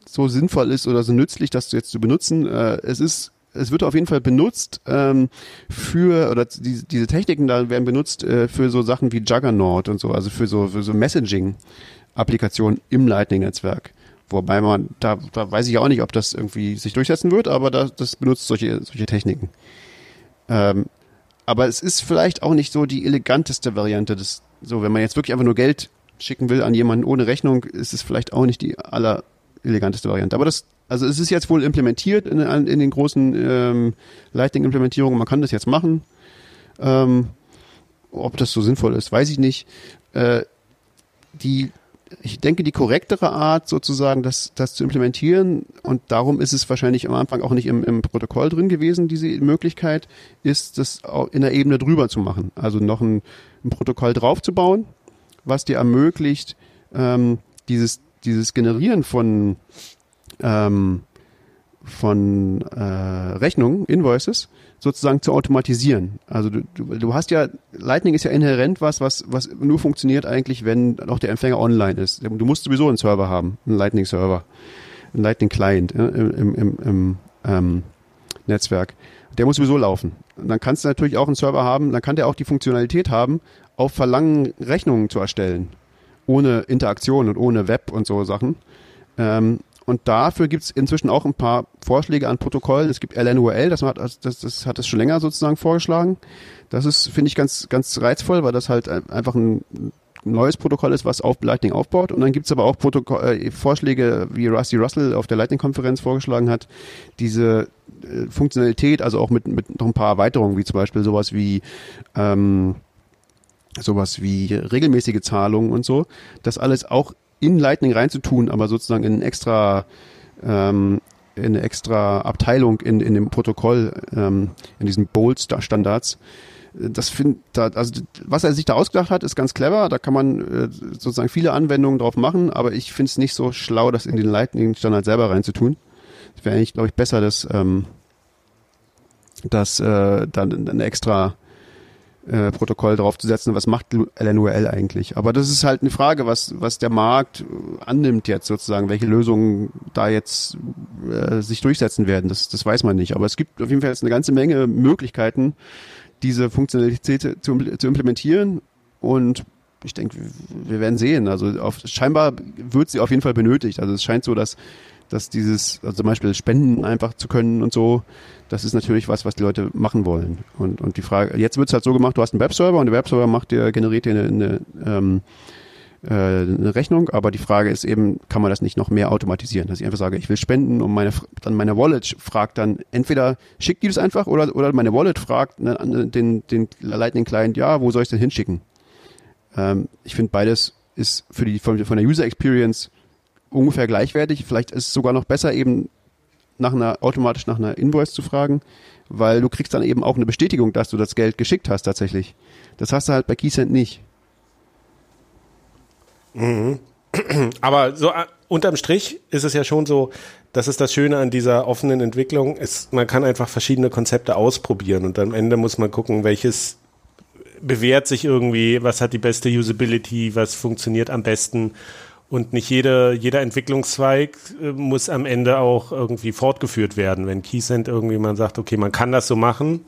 so sinnvoll ist oder so nützlich, das jetzt zu benutzen. Äh, es ist, es wird auf jeden Fall benutzt ähm, für oder die, diese Techniken da werden benutzt äh, für so Sachen wie Juggernaut und so, also für so für so Messaging-Applikationen im Lightning-Netzwerk. Wobei man, da, da weiß ich auch nicht, ob das irgendwie sich durchsetzen wird, aber das, das benutzt solche, solche Techniken. Ähm, aber es ist vielleicht auch nicht so die eleganteste Variante. des so, wenn man jetzt wirklich einfach nur Geld schicken will an jemanden ohne Rechnung, ist es vielleicht auch nicht die allereleganteste Variante. Aber das, also es ist jetzt wohl implementiert in, in den großen ähm, Lightning-Implementierungen. Man kann das jetzt machen. Ähm, ob das so sinnvoll ist, weiß ich nicht. Äh, die, ich denke, die korrektere Art sozusagen, das, das zu implementieren, und darum ist es wahrscheinlich am Anfang auch nicht im, im Protokoll drin gewesen, diese Möglichkeit, ist, das auch in der Ebene drüber zu machen. Also noch ein, ein Protokoll draufzubauen, was dir ermöglicht, ähm, dieses, dieses Generieren von, ähm, von äh, Rechnungen, Invoices, sozusagen zu automatisieren. Also du, du, du hast ja, Lightning ist ja inhärent was, was, was nur funktioniert eigentlich, wenn auch der Empfänger online ist. Du musst sowieso einen Server haben, einen Lightning-Server, einen Lightning-Client ja, im, im, im, im ähm, Netzwerk. Der muss sowieso laufen. Und dann kannst du natürlich auch einen Server haben, dann kann der auch die Funktionalität haben, auf Verlangen Rechnungen zu erstellen. ohne Interaktion und ohne Web und so Sachen. Ähm, und dafür gibt es inzwischen auch ein paar Vorschläge an Protokollen. Es gibt LNUL, das hat, das, das hat es schon länger sozusagen vorgeschlagen. Das ist, finde ich, ganz, ganz reizvoll, weil das halt einfach ein neues Protokoll ist, was auf Lightning aufbaut. Und dann gibt es aber auch Protokoll, äh, Vorschläge, wie Rusty Russell auf der Lightning-Konferenz vorgeschlagen hat, diese äh, Funktionalität, also auch mit, mit noch ein paar Erweiterungen, wie zum Beispiel sowas wie ähm, sowas wie regelmäßige Zahlungen und so, das alles auch in Lightning reinzutun, aber sozusagen in extra ähm, in eine extra Abteilung in, in dem Protokoll, ähm, in diesen Bold-Standards. Das find, da, also was er sich da ausgedacht hat, ist ganz clever. Da kann man äh, sozusagen viele Anwendungen drauf machen, aber ich finde es nicht so schlau, das in den Lightning-Standard selber reinzutun. Es wäre eigentlich, glaube ich, besser, das, ähm, das äh, dann eine extra äh, Protokoll draufzusetzen. Was macht LNUL eigentlich? Aber das ist halt eine Frage, was, was der Markt äh, annimmt jetzt sozusagen, welche Lösungen da jetzt äh, sich durchsetzen werden. Das, das weiß man nicht. Aber es gibt auf jeden Fall jetzt eine ganze Menge Möglichkeiten, diese Funktionalität zu, zu implementieren. Und ich denke, wir werden sehen. Also auf, scheinbar wird sie auf jeden Fall benötigt. Also es scheint so, dass dass dieses, also zum Beispiel Spenden einfach zu können und so, das ist natürlich was, was die Leute machen wollen. Und, und die Frage, jetzt wird es halt so gemacht, du hast einen Webserver und der Webserver macht dir, generiert dir eine, eine, ähm, äh, eine Rechnung, aber die Frage ist eben, kann man das nicht noch mehr automatisieren? Dass ich einfach sage, ich will spenden und meine, dann meine Wallet fragt dann, entweder schickt die das einfach oder, oder meine Wallet fragt ne, den, den Lightning Client, ja, wo soll ich denn hinschicken? Ähm, ich finde beides ist für die, von, von der User Experience ungefähr gleichwertig. Vielleicht ist es sogar noch besser, eben nach einer, automatisch nach einer Invoice zu fragen, weil du kriegst dann eben auch eine Bestätigung, dass du das Geld geschickt hast tatsächlich. Das hast du halt bei Keysend nicht. Mhm. Aber so uh, unterm Strich ist es ja schon so, das ist das Schöne an dieser offenen Entwicklung, ist, man kann einfach verschiedene Konzepte ausprobieren und am Ende muss man gucken, welches bewährt sich irgendwie, was hat die beste Usability, was funktioniert am besten und nicht jede, jeder Entwicklungszweig äh, muss am Ende auch irgendwie fortgeführt werden. Wenn Keysend irgendwie man sagt, okay, man kann das so machen,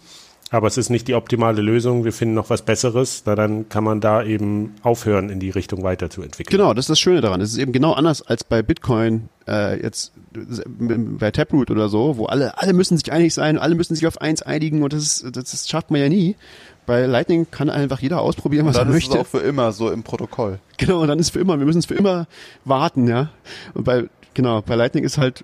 aber es ist nicht die optimale Lösung, wir finden noch was Besseres, na, dann kann man da eben aufhören, in die Richtung weiterzuentwickeln. Genau, das ist das Schöne daran. Es ist eben genau anders als bei Bitcoin, äh, jetzt bei Taproot oder so, wo alle, alle müssen sich einig sein, alle müssen sich auf eins einigen und das, das, das schafft man ja nie. Bei Lightning kann einfach jeder ausprobieren, was dann er möchte. Dann ist es auch für immer so im Protokoll. Genau, und dann ist für immer, wir müssen es für immer warten, ja. Und bei, genau, bei Lightning ist halt,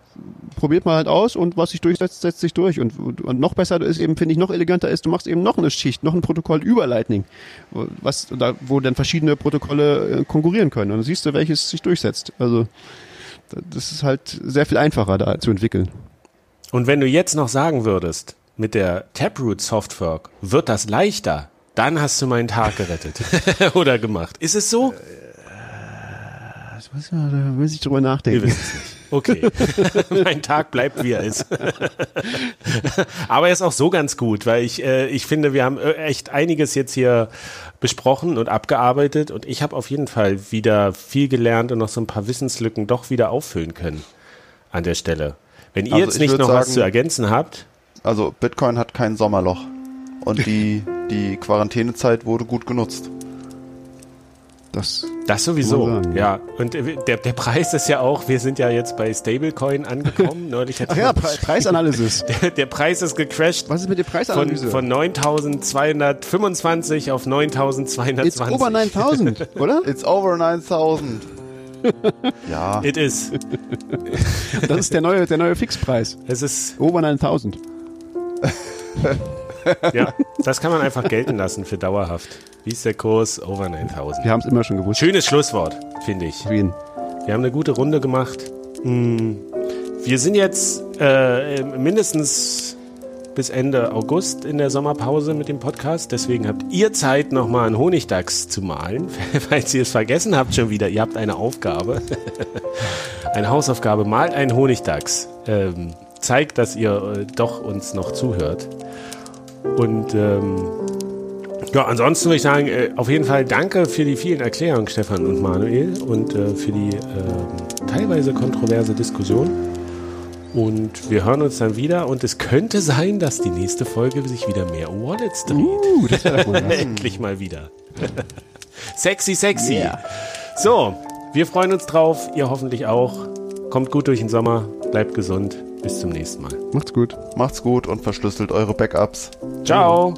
probiert man halt aus und was sich durchsetzt, setzt sich durch. Und, und noch besser ist eben, finde ich, noch eleganter ist, du machst eben noch eine Schicht, noch ein Protokoll über Lightning, was, da, wo dann verschiedene Protokolle äh, konkurrieren können. Und dann siehst du, welches sich durchsetzt. Also, das ist halt sehr viel einfacher da zu entwickeln. Und wenn du jetzt noch sagen würdest, mit der Taproot Softfork wird das leichter, dann hast du meinen Tag gerettet oder gemacht. Ist es so? Das muss, man, da muss ich drüber nachdenken. Wir es nicht. Okay. mein Tag bleibt wie er ist. Aber er ist auch so ganz gut, weil ich, äh, ich finde, wir haben äh, echt einiges jetzt hier besprochen und abgearbeitet und ich habe auf jeden Fall wieder viel gelernt und noch so ein paar Wissenslücken doch wieder auffüllen können an der Stelle. Wenn ihr also jetzt nicht noch sagen, was zu ergänzen habt. Also Bitcoin hat kein Sommerloch. Und die, die Quarantänezeit wurde gut genutzt. Das, das sowieso, sagen, ja. Und der, der Preis ist ja auch, wir sind ja jetzt bei Stablecoin angekommen. Neulich Ach ja, Pre Preisanalysis. Der, der, Preis ist gecrashed. Was ist mit der Preisanalyse? Von, von 9.225 auf 9.220. It's over 9.000, oder? It's over 9.000. ja. It is. Das ist der neue, der neue Fixpreis. Es ist. Over 9000. ja, das kann man einfach gelten lassen für dauerhaft. Wie ist der Kurs? Over 9000. Wir haben es immer schon gewusst. Schönes Schlusswort, finde ich. Wien. Wir haben eine gute Runde gemacht. Hm. Wir sind jetzt äh, mindestens bis Ende August in der Sommerpause mit dem Podcast. Deswegen habt ihr Zeit, nochmal einen Honigdachs zu malen. Falls ihr es vergessen habt schon wieder, ihr habt eine Aufgabe. eine Hausaufgabe. Malt einen Honigdachs. Ähm, zeigt, dass ihr äh, doch uns noch zuhört. Und ähm, ja, ansonsten würde ich sagen, äh, auf jeden Fall danke für die vielen Erklärungen, Stefan und Manuel, und äh, für die äh, teilweise kontroverse Diskussion. Und wir hören uns dann wieder und es könnte sein, dass die nächste Folge sich wieder mehr um Wallets dreht. Uh, das Endlich mal wieder. sexy, sexy. Yeah. So, wir freuen uns drauf, ihr hoffentlich auch. Kommt gut durch den Sommer, bleibt gesund. Bis zum nächsten Mal. Macht's gut. Macht's gut und verschlüsselt eure Backups. Ciao.